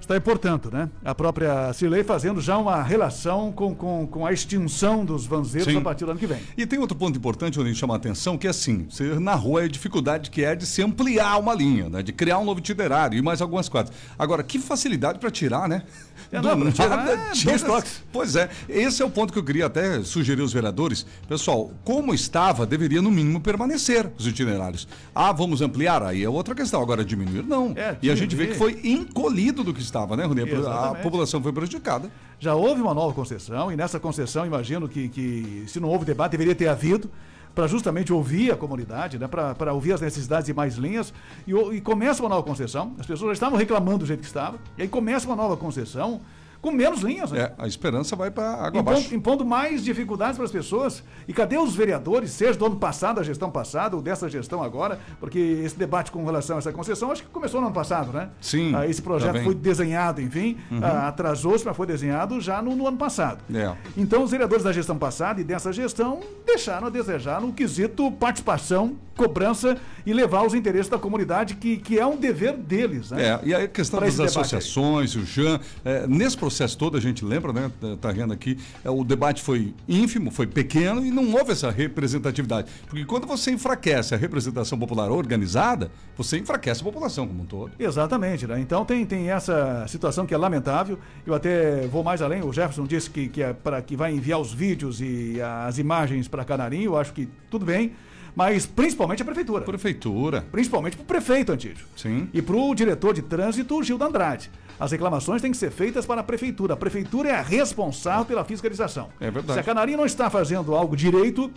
Está aí, portanto, né? A própria Cirlei fazendo já uma relação com, com, com a extinção dos vanzeiros Sim. a partir do ano que vem. E tem outro ponto importante onde chama a atenção, que é assim, você narrou a dificuldade que é de se ampliar uma linha, né? De criar um novo itinerário e mais algumas coisas. Agora, que facilidade para tirar, né? É, não, pra tirar, é, tira- dois toques. Pois é, esse é o ponto que eu queria até sugerir aos vereadores. Pessoal, como estava, deveria no mínimo permanecer os itinerários. Ah, vamos ampliar? Aí é outra questão. Agora, diminuir, não. É, e a gente vê que foi encolhido do que estava, né, Rony? A população foi prejudicada. Já houve uma nova concessão, e nessa concessão, imagino que, que se não houve debate, deveria ter havido, para justamente ouvir a comunidade, né, para ouvir as necessidades de mais linhas, e, e começa uma nova concessão. As pessoas já estavam reclamando do jeito que estava, e aí começa uma nova concessão com menos linhas. Né? É, a esperança vai para água Impondo, abaixo. impondo mais dificuldades para as pessoas. E cadê os vereadores, seja do ano passado, a gestão passada, ou dessa gestão agora? Porque esse debate com relação a essa concessão, acho que começou no ano passado, né? Sim, Ah, esse projeto também. foi desenhado, enfim, Uhum. ah, atrasou-se, mas foi desenhado já no, no ano passado. É. Então, os vereadores da gestão passada e dessa gestão deixaram a desejar no quesito participação, cobrança e levar os interesses da comunidade, que, que é um dever deles, né? É, e a questão Pra das debate aí. associações, o Jean, é, nesse processo todo, a gente lembra, né, tá vendo aqui, é, o debate foi ínfimo, foi pequeno e não houve essa representatividade. Porque quando você enfraquece a representação popular organizada, você enfraquece a população como um todo. Exatamente, né? Então tem, tem essa situação que é lamentável. Eu até vou mais além. O Jefferson disse que, que, é para, que vai enviar os vídeos e as imagens para Canarinho. Eu acho que tudo bem. Mas principalmente a prefeitura. Prefeitura. Principalmente para o prefeito Antídio. Sim. E para o diretor de trânsito, Gildo Andrade. As reclamações têm que ser feitas para a prefeitura. A prefeitura é a responsável pela fiscalização. É verdade. Se a Canarinho não está fazendo algo direito,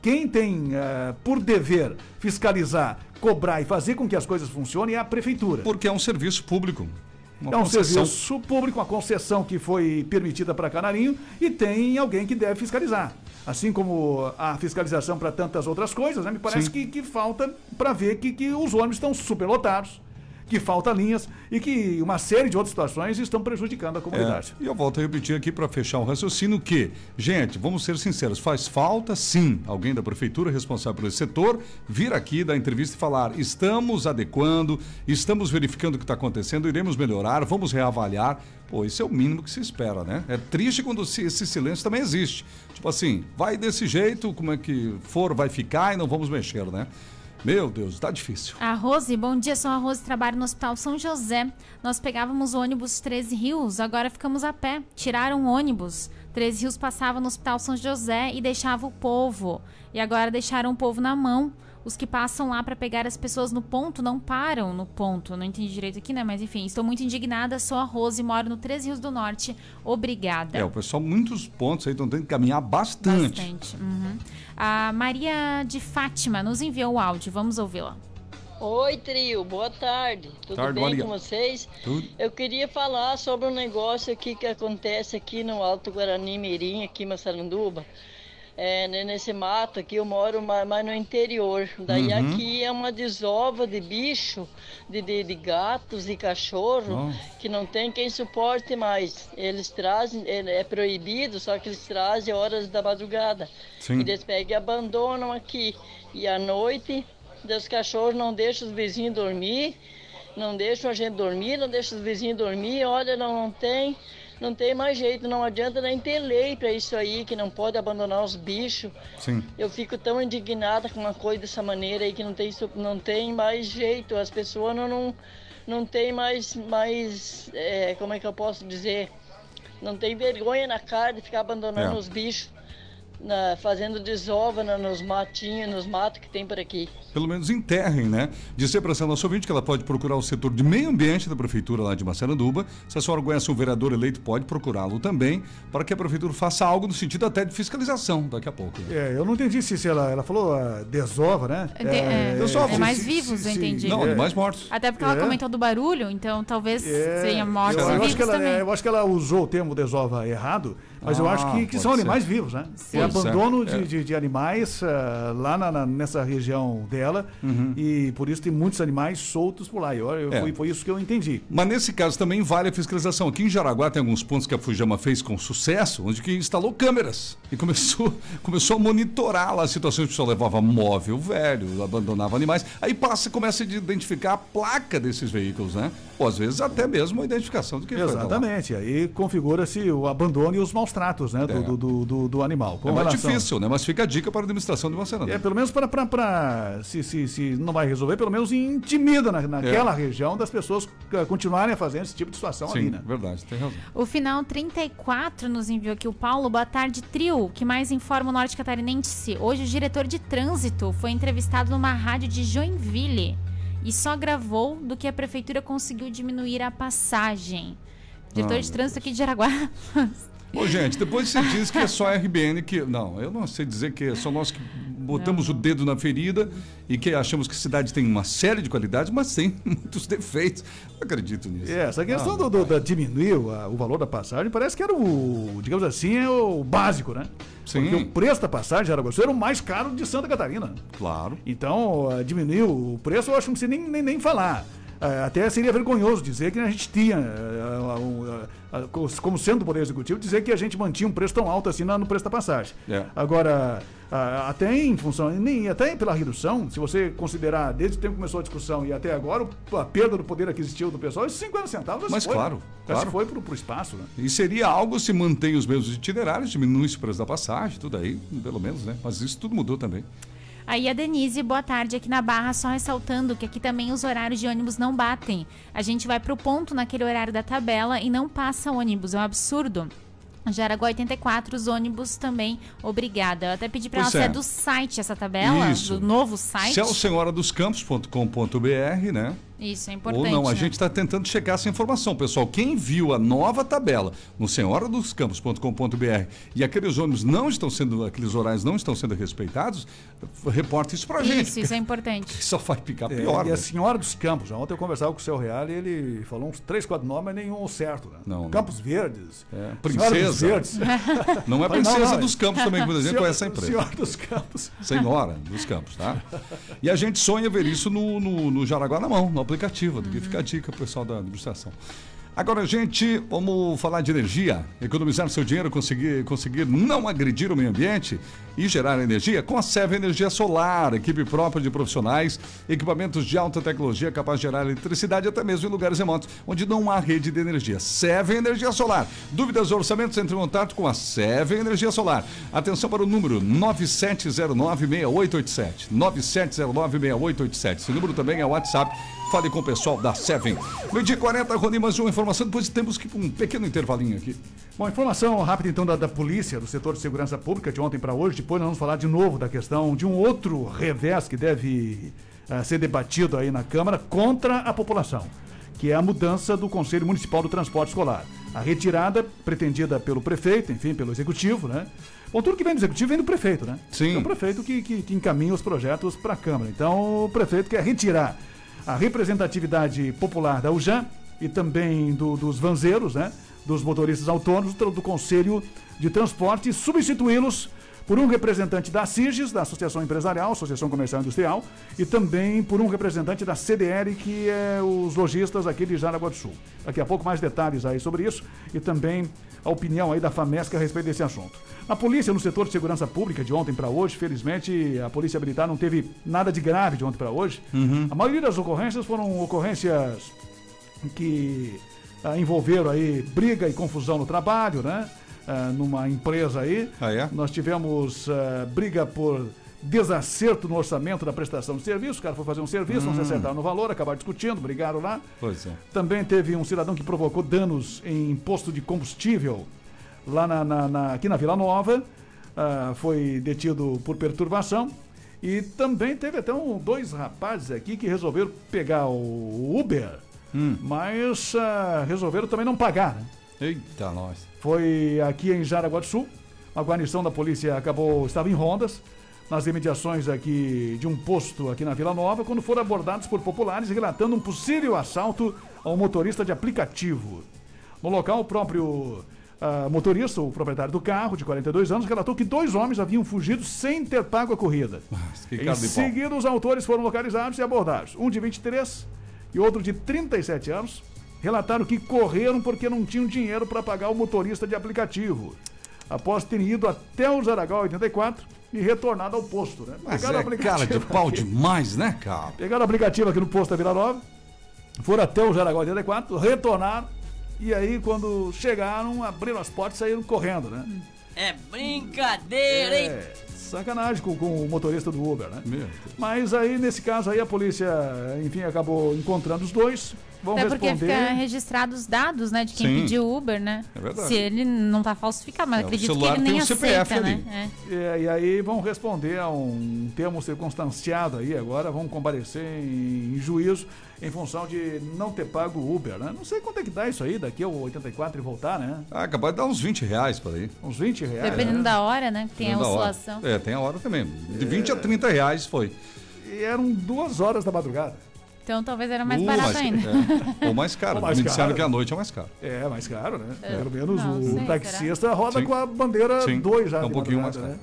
quem tem eh, por dever fiscalizar, cobrar e fazer com que as coisas funcionem é a prefeitura. Porque é um serviço público. Uma é um concessão. serviço público, uma concessão que foi permitida para Canarinho e tem alguém que deve fiscalizar. Assim como a fiscalização para tantas outras coisas, né? me parece Sim. que, que falta para ver que, que os ônibus estão superlotados, que falta linhas e que uma série de outras situações estão prejudicando a comunidade. É, e eu volto a repetir aqui para fechar o raciocínio que, gente, vamos ser sinceros, faz falta sim alguém da prefeitura responsável esse setor vir aqui dar entrevista e falar: estamos adequando, estamos verificando o que está acontecendo, iremos melhorar, vamos reavaliar. Pô, isso é o mínimo que se espera, né? É triste quando se- esse silêncio também existe. Tipo assim, vai desse jeito, como é que for, vai ficar e não vamos mexer, né? Meu Deus, tá difícil. A Rose, bom dia, sou a Rose, trabalho no Hospital São José. Nós pegávamos o ônibus 13 Rios, agora ficamos a pé. Tiraram ônibus. 13 Rios passava no Hospital São José e deixava o povo. E agora deixaram o povo na mão. Os que passam lá para pegar as pessoas no ponto não param no ponto. Não entendi direito aqui, né? Mas enfim, estou muito indignada. Sou a Rose, moro no 13 Rios do Norte. Obrigada. É, o pessoal, muitos pontos aí estão tendo que caminhar bastante. Bastante. Uhum. A Maria de Fátima nos enviou o áudio. Vamos ouvi-la. Oi, trio, boa tarde. Tudo Tarde, bem Maria. com vocês? Tudo. Eu queria falar sobre um negócio aqui que acontece aqui no Alto Guarani Mirim, aqui em Massaranduba. é, nesse mato aqui, eu moro mais, no interior. Daí Uhum. aqui é uma desova de bicho, de, de, de gatos e cachorro, que não tem quem suporte mais. Eles trazem, ele- é proibido, só que eles trazem horas da madrugada. Sim. E eles pegam e abandonam aqui. E à noite, os cachorros não deixam os vizinhos dormir, não deixam a gente dormir, não deixam os vizinhos dormir. Olha, não, não tem, não tem mais jeito, não adianta nem ter lei para isso aí, que não pode abandonar os bichos. Sim. Eu fico tão indignada com uma coisa dessa maneira aí que não tem, não tem mais jeito. As pessoas não, não, não tem mais, mais é, como é que eu posso dizer? Não tem vergonha na cara de ficar abandonando É. os bichos, na- fazendo desova na- nos matinhos, nos matos que tem por aqui. Pelo menos enterrem, né? Dizer para essa nossa ouvinte que ela pode procurar o setor de meio ambiente da prefeitura lá de Massaranduba. Se a senhora conhece um vereador eleito, pode procurá-lo também, para que a prefeitura faça algo no sentido até de fiscalização daqui a pouco. É, eu não entendi se, se ela, ela falou ah, desova, né? É, é, desova. é mais se- vivos, se- eu entendi. Não, animais mortos. Até porque ela É. comentou do barulho, então talvez É, tenha mortos eu, e eu acho vivos que ela, também. eu acho que ela usou o termo desova errado, mas eu Ah, acho que, que pode são ser. animais vivos, né? É Pode ser, abandono de, é. de, de animais ah, lá na- na- nessa região dela Uhum. e por isso tem muitos animais soltos por lá. Eu, eu- É. foi, foi isso que eu entendi. Mas nesse caso também vale a fiscalização. Aqui em Jaraguá tem alguns pontos que a Fujama fez com sucesso, onde que instalou câmeras e começou, [LAUGHS] começou a monitorar lá as situações que o pessoal levava móvel velho, abandonava animais. Aí passa, começa a identificar a placa desses veículos, né? Ou às vezes até mesmo a identificação do que. Exatamente. Aí configura-se o abandono e os maus tratos né, do, É. do, do, do- do animal. Com É mais relação- difícil, né? Mas fica a dica para a administração de Massaranduba. É, pelo menos para. Se, se, se não vai resolver, pelo menos intimida na, naquela região das pessoas ah, continuarem a fazer esse tipo de situação Sim, ali, né? verdade, tem razão. O final 34 nos enviou aqui o Paulo. Boa tarde, trio. Que mais informa o norte catarinense? Hoje o diretor de trânsito foi entrevistado numa rádio de Joinville e só gravou do que a prefeitura conseguiu diminuir a passagem. Diretor Ah, de trânsito aqui de Jaraguá. [LAUGHS] Ô, gente, depois você diz que é só a RBN que. Não, eu não sei dizer que é só nós que botamos o dedo na ferida e que achamos que a cidade tem uma série de qualidades, mas tem [LAUGHS] muitos defeitos. Não acredito nisso. É, essa questão Ah, do, do- da diminuir o, o valor da passagem parece que era o, digamos assim, é o básico, né? Sim. Porque o preço da passagem era o mais caro de Santa Catarina. Claro. Então, ah, diminuir o preço, eu acho que não precisa nem, nem, nem falar. Ah, Até seria vergonhoso dizer que a gente tinha, ah, ah, como sendo do Poder Executivo, dizer que a gente mantinha um preço tão alto assim no preço da passagem. É. Agora, até em função, nem até pela redução, se você considerar desde o tempo que começou a discussão e até agora, o- a perda do poder aquisitivo do pessoal, esses 50 centavos Mas foi, claro, né? Claro. foi pro, pro espaço, né? E seria algo se mantém os mesmos itinerários, diminui o preço da passagem, tudo aí, pelo menos, né? Mas isso tudo mudou também. Aí a Denise, boa tarde, aqui na Barra, só ressaltando que aqui também os horários de ônibus não batem. A gente vai pro ponto naquele horário da tabela e não passa ônibus, é um absurdo. Jaraguá 84, os ônibus também, obrigada. Eu até pedi pra Pois ela se é. é do site essa tabela, Isso. do novo site. Se é o senhoradoscampos.com.br, né? Isso, é importante. Ou não, a né? gente está tentando checar essa informação. Pessoal, quem viu a nova tabela no senhoradoscampos.com.br e aqueles ônibus não estão sendo, aqueles horários não estão sendo respeitados, reporta isso pra gente. Isso, [LAUGHS] isso é importante. Só vai ficar É, pior. e né? a senhora dos Campos, ontem eu conversava com o seu Real e ele falou uns três, quatro nomes, mas nenhum certo, né? Não, não. Campos Verdes. É, princesa. Verdes. [LAUGHS] Não é princesa não, dos campos também, que muita gente conhece a empresa. Senhora dos Campos. Senhora dos Campos, tá? E a gente sonha ver isso no, no, no Jaraguá na mão, no aplicativo. Aqui fica a dica, pessoal da administração. Agora, gente, vamos falar de energia. Economizar seu dinheiro, conseguir, conseguir não agredir o meio ambiente e gerar energia com a Seve Energia Solar, equipe própria de profissionais, equipamentos de alta tecnologia capaz de gerar eletricidade até mesmo em lugares remotos, onde não há rede de energia. Seve Energia Solar. Dúvidas ou orçamentos, entre em contato com a Seve Energia Solar. Atenção para o número 97096887. 97096887. Esse número também é WhatsApp. Fale com o pessoal da Seven. Meio dia 40, Rony, mais uma informação. Depois temos que um pequeno intervalinho aqui. Bom, informação rápida então da, da polícia, do setor de segurança pública de ontem para hoje. Depois nós vamos falar de novo da questão de um outro revés que deve ah, ser debatido aí na Câmara contra a população, que é a mudança do Conselho Municipal do Transporte Escolar. A retirada pretendida pelo prefeito, enfim, pelo executivo, né? Bom, tudo que vem do executivo vem do prefeito, né? Sim. É o prefeito que, que, que encaminha os projetos para a Câmara. Então, o prefeito quer retirar a representatividade popular da UJAN e também do- dos vanzeiros, né? Dos motoristas autônomos, do, do Conselho de Transporte, substituí-los por um representante da SIGES, da Associação Empresarial, Associação Comercial e Industrial, e também por um representante da CDL, que é os lojistas aqui de Jaraguá do Sul. Daqui a pouco mais detalhes aí sobre isso e também a opinião aí da FAMESC a respeito desse assunto. A polícia no setor de segurança pública de ontem para hoje, felizmente a polícia militar não teve nada de grave de ontem para hoje. A maioria das ocorrências foram ocorrências que ah, envolveram aí briga e confusão no trabalho, né? Ah, numa empresa aí. Ah, é? Nós tivemos ah, briga por desacerto no orçamento da prestação de serviço. O cara foi fazer um serviço, não se Hum. acertaram no valor, acabaram discutindo, brigaram lá. Pois é. Também teve um cidadão que provocou danos em posto de combustível lá na, na- na- aqui na Vila Nova. Ah, foi detido por perturbação. E também teve até um, dois rapazes aqui que resolveram pegar o Uber, mas ah, resolveram também não pagar. Né? Eita, nós. Foi aqui em Jaraguá do Sul. A guarnição da polícia acabou, estava em rondas, nas imediações aqui de um posto aqui na Vila Nova, quando foram abordados por populares relatando um possível assalto a um motorista de aplicativo. No local, o próprio ah, motorista, o proprietário do carro, de 42 anos, relatou que dois homens haviam fugido sem ter pago a corrida. [LAUGHS] que em seguida, os autores foram localizados e abordados. Um de 23 e outro de 37 anos relataram que correram porque não tinham dinheiro para pagar o motorista de aplicativo. Após terem ido até o Zaragal 84 e retornado ao posto, né? Mas Pegaram o é cara de pau aqui. demais, né, cara? Pegaram o aplicativo aqui no posto da Vila Nova, foram até o Jaraguá 84, retornaram, e aí quando chegaram, abriram as portas e saíram correndo, né? É brincadeira, hein? É, sacanagem com, com o motorista do Uber, né? Mas aí, nesse caso aí, a polícia, enfim, acabou encontrando os dois, vão Até porque responder... fica registrado os dados, né, de quem Sim. pediu Uber, né? É verdade. Se ele não tá falsificado, mas É, acredito que ele tem nem um CPF aceita, ali. né? É. É, e aí vão responder a um termo circunstanciado aí agora, vão comparecer em, juízo em função de não ter pago o Uber, né? Não sei quanto é que dá isso aí, daqui ao 84 e voltar, né? Ah, capaz de dar uns 20 reais por aí. Uns 20 reais. Dependendo né? da hora, né? que Tem a Dependendo hora. oscilação. É, tem a hora também. De 20 a 30 reais foi. E eram duas horas da madrugada. Então talvez era mais Uh, barato mas- ainda. é. Ou mais caro. Ou mais Me disseram caro. que à noite é mais caro. É, mais caro, né? É. Pelo menos Não, o sei, taxista roda Sim. com a bandeira Sim, 2 já. é um de pouquinho mais né?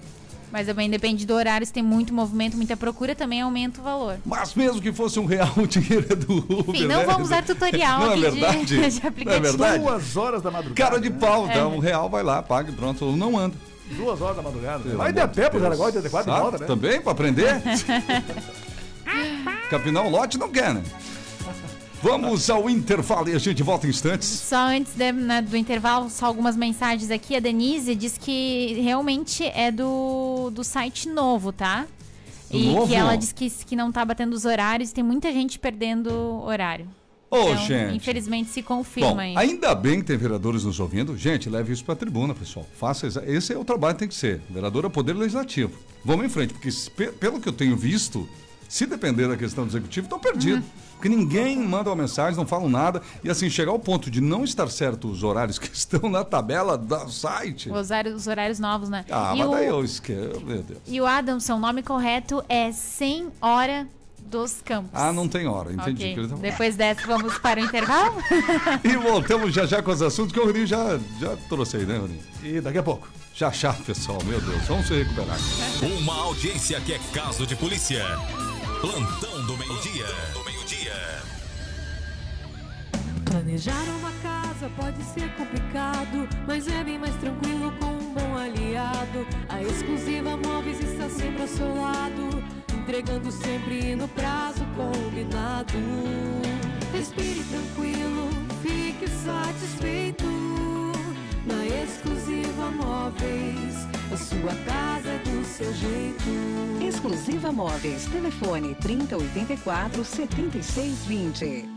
Mas também depende do horário, se tem muito movimento, muita procura, também aumenta o valor. Mas mesmo que fosse um real, o dinheiro é do Uber. Enfim, não né? vamos dar tutorial [LAUGHS] Não é aqui de- verdade? [LAUGHS] de Não é aplicativo. verdade? Duas horas da madrugada. Cara de pau, É. dá um real, vai lá, paga e pronto. Não anda. Duas horas da madrugada. Pelo Vai de a pé pro Deus. Jaraguá 84 e volta, né? Também, pra aprender? [LAUGHS] Capinão Lote não quer, né? Vamos ao intervalo e a gente volta em instantes. Só antes de- né, do intervalo, só algumas mensagens aqui. A Denise diz que realmente é do, do site novo, tá? Do e novo? que ela diz que, que não tá batendo os horários, tem muita gente perdendo horário. Ô, Então, gente. Infelizmente se confirma Bom, aí. ainda bem que tem vereadores nos ouvindo. Gente, leve isso para a tribuna, pessoal. Faça esse é o trabalho que tem que ser. Vereador é o poder legislativo. Vamos em frente, porque pelo que eu tenho visto, se depender da questão do executivo, estão perdidos. Uhum. Porque ninguém manda uma mensagem, não falam nada. E assim, chegar ao ponto de não estar certo os horários [LAUGHS] que estão na tabela do site. Os horários, os horários novos, né? Ah, e, mas o, daí eu esqueço. Meu Deus. e o Adamson, o nome correto é 100 Hora dos Campos. Ah, não tem hora, entendi. Ok. que ele tá- Depois dessa, vamos para o intervalo? [LAUGHS] E voltamos já já com os assuntos que o Roninho já, já trouxe aí, né, Roninho? E daqui a pouco. Já já, pessoal. Meu Deus, vamos se recuperar. Uma audiência que é caso de polícia. Plantão do meio-dia. Meio-dia. Planejar uma casa pode ser complicado, mas é bem mais tranquilo com um bom aliado. A exclusiva Móveis está sempre ao seu lado, entregando sempre no prazo combinado. Respire tranquilo, fique satisfeito. Na exclusiva Móveis, a sua casa é do seu jeito. Exclusiva Móveis. Telefone 3084 7620.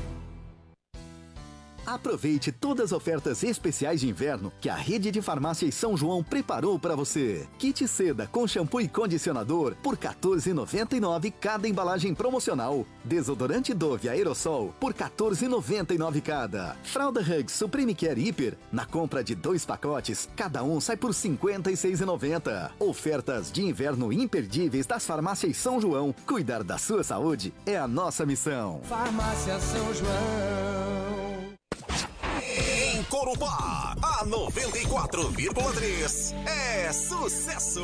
Aproveite todas as ofertas especiais de inverno que a rede de farmácias São João preparou para você. Kit seda com shampoo e condicionador por R$ 14,99 cada embalagem promocional. Desodorante Dove aerossol por R$ 14,99 cada. Fralda Hugs Supreme Care Hiper na compra de dois pacotes, cada um sai por R$ 56,90. Ofertas de inverno imperdíveis das farmácias São João. Cuidar da sua saúde é a nossa missão. Farmácia São João. Em Corubá, a 94,3 é sucesso.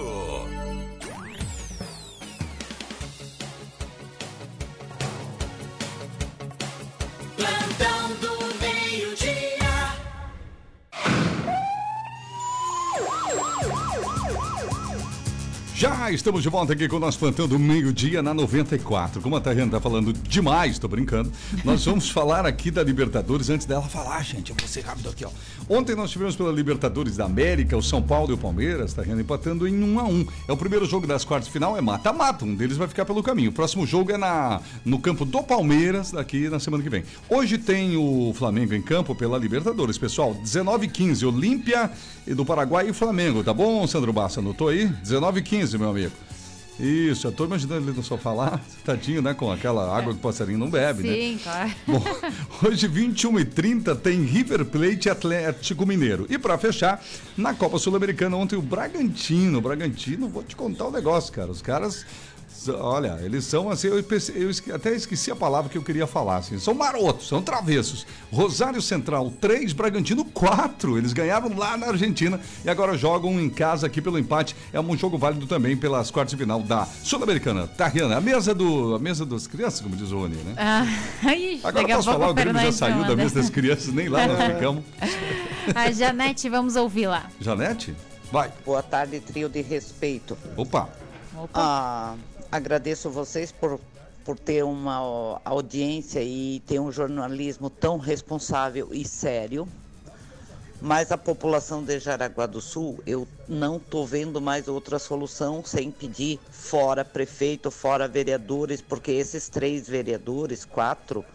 Estamos de volta aqui com o nosso plantão do meio-dia na 94. Como a Tariana tá falando demais, tô brincando. Nós [LAUGHS] vamos falar aqui da Libertadores antes dela falar, gente. Eu vou ser rápido aqui, ó. Ontem nós tivemos pela Libertadores da América, o São Paulo e o Palmeiras, Tariana empatando em 1 a 1 É o primeiro jogo das quartas de final, é mata-mata. Um deles vai ficar pelo caminho. O próximo jogo é na, no campo do Palmeiras, daqui na semana que vem. Hoje tem o Flamengo em campo pela Libertadores, pessoal. 19 15 Olímpia e do Paraguai e Flamengo, tá bom, Sandro Bassa? Anotou aí? 19 15 meu amigo. Isso, eu tô imaginando ele no sofá lá, [LAUGHS] tadinho, né? Com aquela água que o passarinho não bebe, né? Sim, claro. [LAUGHS] Bom, hoje, 21 e 30 tem River Plate Atlético Mineiro. E para fechar, na Copa Sul-Americana, ontem o Bragantino. Bragantino, vou te contar um negócio, cara. Os caras. Olha, eles são assim, eu, eu até esqueci a palavra que eu queria falar, assim, são marotos, são travessos. Rosário Central 3, Bragantino 4. Eles ganharam lá na Argentina e agora jogam em casa aqui pelo empate. É um jogo válido também pelas quartas de final da Sul-Americana. Tariana, a mesa do a mesa das crianças, como diz o Rony, né? Ah, [LAUGHS] Agora posso falar, o Grêmio já saiu da mesa das crianças, nem lá nós [LAUGHS] ficamos. A Janete, vamos ouvi-la. Janete? Vai. Boa tarde, trio de respeito. Opa. Ah, agradeço vocês por, por ter uma audiência e ter um jornalismo tão responsável e sério. Mas a população de Jaraguá do Sul, eu não estou vendo mais outra solução sem pedir fora prefeito, fora vereadores, porque esses três vereadores, quatro,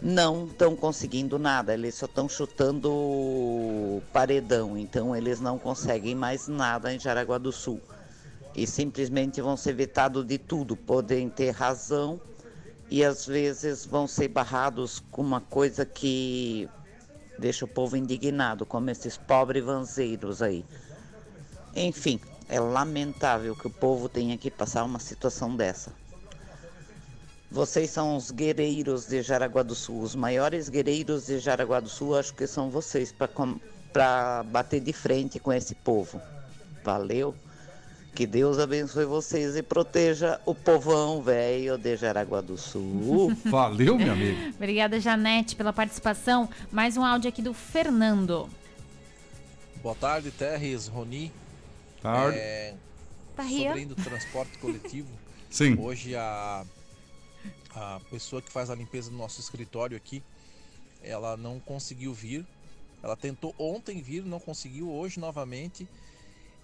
não estão conseguindo nada, eles só estão chutando paredão, então eles não conseguem mais nada em Jaraguá do Sul. E simplesmente vão ser vetados de tudo, podem ter razão e às vezes vão ser barrados com uma coisa que deixa o povo indignado, como esses pobres vanzeiros aí. Enfim, é lamentável que o povo tenha que passar uma situação dessa. Vocês são os guerreiros de Jaraguá do Sul, os maiores guerreiros de Jaraguá do Sul, acho que são vocês para bater de frente com esse povo. Valeu. Que Deus abençoe vocês e proteja o povão velho de Jaraguá do Sul. [LAUGHS] Valeu, meu amigo. Obrigada, Janete, pela participação. Mais um áudio aqui do Fernando. Boa tarde, Terres, Roni. Tarde. É, Tá sobre here? ainda o transporte coletivo. [LAUGHS] Sim. Hoje a, a pessoa que faz a limpeza do nosso escritório aqui, ela não conseguiu vir. Ela tentou ontem vir, não conseguiu. Hoje novamente,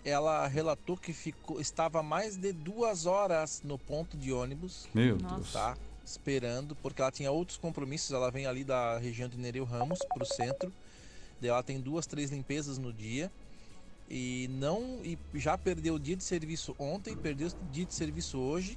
ela relatou que ficou, estava mais de duas horas no ponto de ônibus. Meu Deus. Tá? Esperando, porque ela tinha outros compromissos. Ela vem ali da região de Nereu Ramos para o centro. Daí ela tem duas, três limpezas no dia e não e já perdeu o dia de serviço ontem, perdeu o dia de serviço hoje.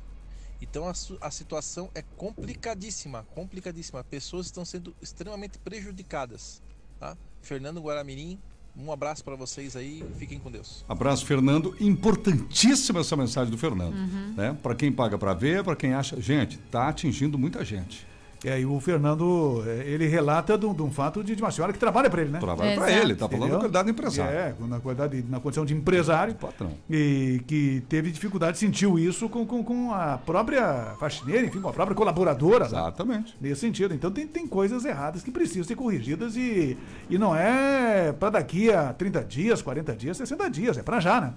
Então a, a situação é complicadíssima, complicadíssima. Pessoas estão sendo extremamente prejudicadas, tá? Fernando Guaramirim, um abraço para vocês aí, fiquem com Deus. Abraço, Fernando. Importantíssima essa mensagem do Fernando. Uhum. Né? Para quem paga para ver, para quem acha. Gente, tá atingindo muita gente. É, e o Fernando, é, ele relata de um, de um fato de, de uma senhora que trabalha para ele, né? Trabalha pra Exato. ele, tá falando na qualidade de empresário. É, na qualidade, na condição de empresário. Patrão. E que teve dificuldade, sentiu isso com, com, com a própria faxineira, enfim, com a própria colaboradora. Exatamente. Nesse sentido. Então tem, tem coisas erradas que precisam ser corrigidas e, e não é para daqui a 30 dias, 40 dias, 60 dias, é para já, né?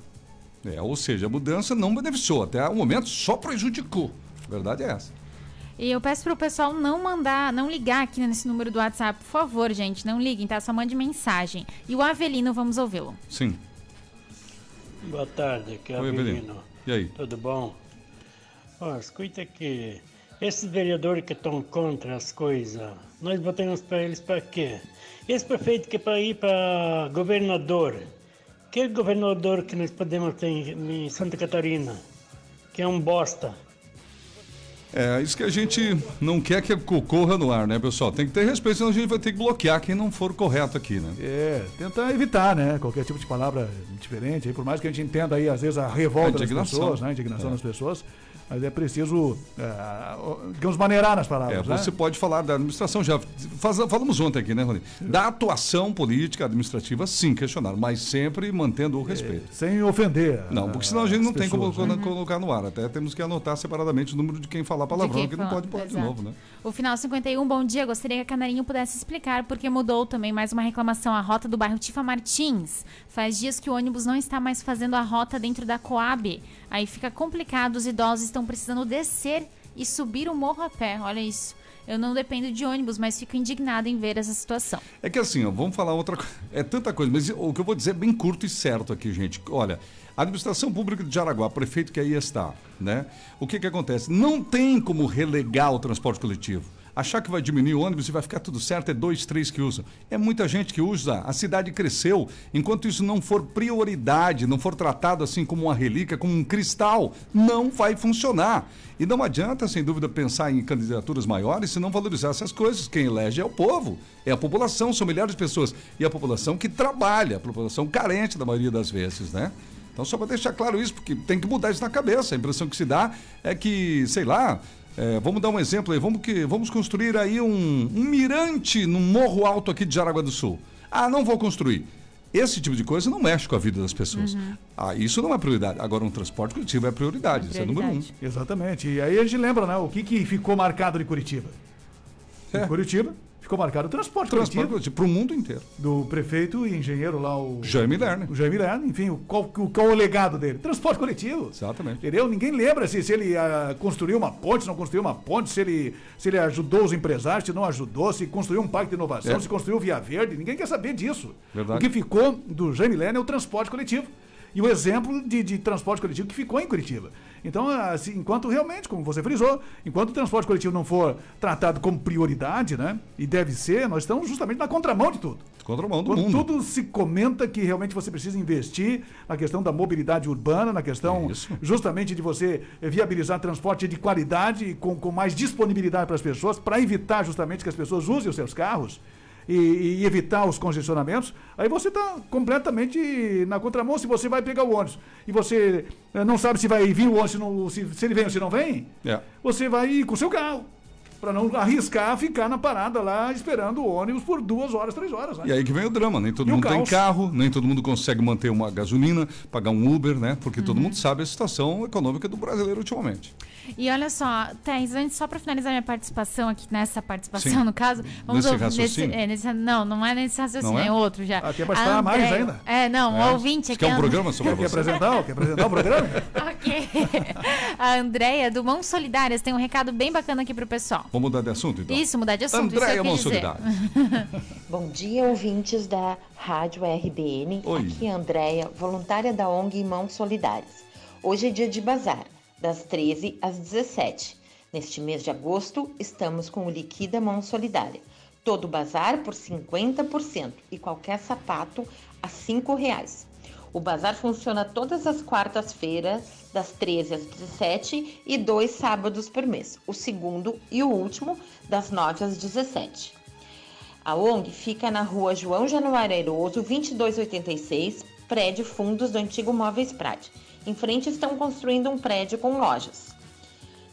É, ou seja, a mudança não beneficiou. Até o momento só prejudicou. A verdade é essa. E eu peço pro pessoal não mandar, não ligar aqui nesse número do WhatsApp, por favor, gente, não liguem, tá? Só mande mensagem. E o Avelino, vamos ouvi-lo. Sim. Boa tarde, aqui é Oi, Avelino. Avelino. E aí? Tudo bom? Ó, escuta que Esses vereadores que estão contra as coisas, nós votamos para eles para quê? Esse prefeito que é para ir para governador, que governador que nós podemos ter em Santa Catarina, que é um bosta. É, isso que a gente não quer que ocorra no ar, né, pessoal? Tem que ter respeito, senão a gente vai ter que bloquear quem não for correto aqui, né? É, tentar evitar, né? Qualquer tipo de palavra diferente, aí, por mais que a gente entenda aí, às vezes, a revolta A das pessoas, né? A indignação É. das pessoas, mas é preciso, é, digamos, maneirar nas É, palavras, né? você pode falar da administração, já faz- falamos ontem aqui, né, Rony? Da atuação política, administrativa, sim, questionar, mas sempre mantendo o respeito. Sem ofender. Não, porque senão a gente não as tem como pessoas, né? colo- colocar no ar. Até temos que anotar separadamente o número de quem falar palavrão, quem que não pode pôr de novo, né? O final 51, bom dia. Gostaria que a Canarinho pudesse explicar porque mudou também mais uma reclamação. A rota do bairro Tifa Martins. Faz dias que o ônibus não está mais fazendo a rota dentro da Coab. Aí fica complicado, os idosos estão precisando descer e subir o morro a pé. Olha isso. Eu não dependo de ônibus, mas fico indignada em ver essa situação. É que assim, ó, vamos falar outra coisa. É tanta coisa, mas o que eu vou dizer é bem curto e certo aqui, gente. Olha, a administração pública de Jaraguá, prefeito que aí está, né? O que que acontece? Não tem como relegar o transporte coletivo. Achar que vai diminuir o ônibus e vai ficar tudo certo, é dois, três que usam. É muita gente que usa, a cidade cresceu. Enquanto isso não for prioridade, não for tratado assim como uma relíquia, como um cristal, não vai funcionar. E não adianta, sem dúvida, pensar em candidaturas maiores se não valorizar essas coisas. Quem elege é o povo, é a população, são milhares de pessoas. E a população que trabalha, a população carente da maioria das vezes, né? Então, só para deixar claro isso, porque tem que mudar isso na cabeça. A impressão que se dá é que, sei lá, é, vamos dar um exemplo aí, vamos, que, vamos construir aí um, um mirante no morro alto aqui de Jaraguá do Sul. Ah, não vou construir. Esse tipo de coisa não mexe com a vida das pessoas. Uhum. Ah, isso não é prioridade. Agora, um transporte coletivo é prioridade, isso é número um. Exatamente. E aí a gente lembra, né? O que, que ficou marcado de Curitiba? Em Curitiba ficou marcado o transporte, É. Transporte coletivo. coletivo para o mundo inteiro. Do prefeito e engenheiro lá, o. Jaime Lerner. O Jaime Lerner, enfim, o, qual, o- qual o legado dele? Transporte coletivo. Exatamente. Entendeu? Ninguém lembra se, se ele ah, construiu uma ponte, se não construiu uma ponte, se ele, se ele ajudou os empresários, se não ajudou, se construiu um parque de inovação, É. se construiu Via Verde. Ninguém quer saber disso. Verdade. O que ficou do Jaime Lerner é o transporte coletivo. E o exemplo de, de transporte coletivo que ficou em Curitiba. Então, assim, enquanto realmente, como você frisou, enquanto o transporte coletivo não for tratado como prioridade, né? E deve ser, nós estamos justamente na contramão de tudo. Contramão do Quando mundo. tudo se comenta que realmente você precisa investir na questão da mobilidade urbana, na questão justamente de você viabilizar transporte de qualidade, com, com mais disponibilidade para as pessoas, para evitar justamente que as pessoas usem os seus carros e, e evitar os congestionamentos, aí você está completamente na contramão se você vai pegar o ônibus e você eh, não sabe se vai vir o ônibus, se, não- se- se ele vem ou se não vem, É. você vai ir com o seu carro. Para não arriscar ficar na parada lá esperando o ônibus por duas horas, três horas. Né? E aí que vem o drama, nem todo E mundo tem carro, nem todo mundo consegue manter uma gasolina, pagar um Uber, né? Porque todo mundo sabe a situação econômica do brasileiro ultimamente. E olha só, Thais, antes, só para finalizar minha participação aqui, nessa participação, Sim. no caso, vamos Nesse ouvir. raciocínio? é, nesse- não, não é nesse raciocínio, Não é? é? outro já. Ah, quer A participar mais ainda? É, não, É? um ouvinte aqui. quer um programa sobre [LAUGHS] Quer você? apresentar? Quer apresentar o programa? [LAUGHS] Ok. A Andréia, do Mãos Solidárias, tem um recado bem bacana aqui pro pessoal. Vamos mudar de assunto, então? Isso, mudar de assunto. Andréia Mãos dizer. [LAUGHS] Bom dia, ouvintes da Rádio RBN. Oi. Aqui é a Andréia, voluntária da ONG Mãos Solidárias. Hoje é dia de bazar, das 13 às 17. Neste mês de agosto, estamos com o Liquida Mão Solidária. Todo bazar por 50% e qualquer sapato a 5 reais. O bazar funciona todas as quartas-feiras, das 13 às 17 e dois sábados por mês. O segundo e o último, das 9 às 17. A ONG fica na rua João Januário Airoso, 2286, prédio fundos do antigo Móveis Prade. Em frente estão construindo um prédio com lojas.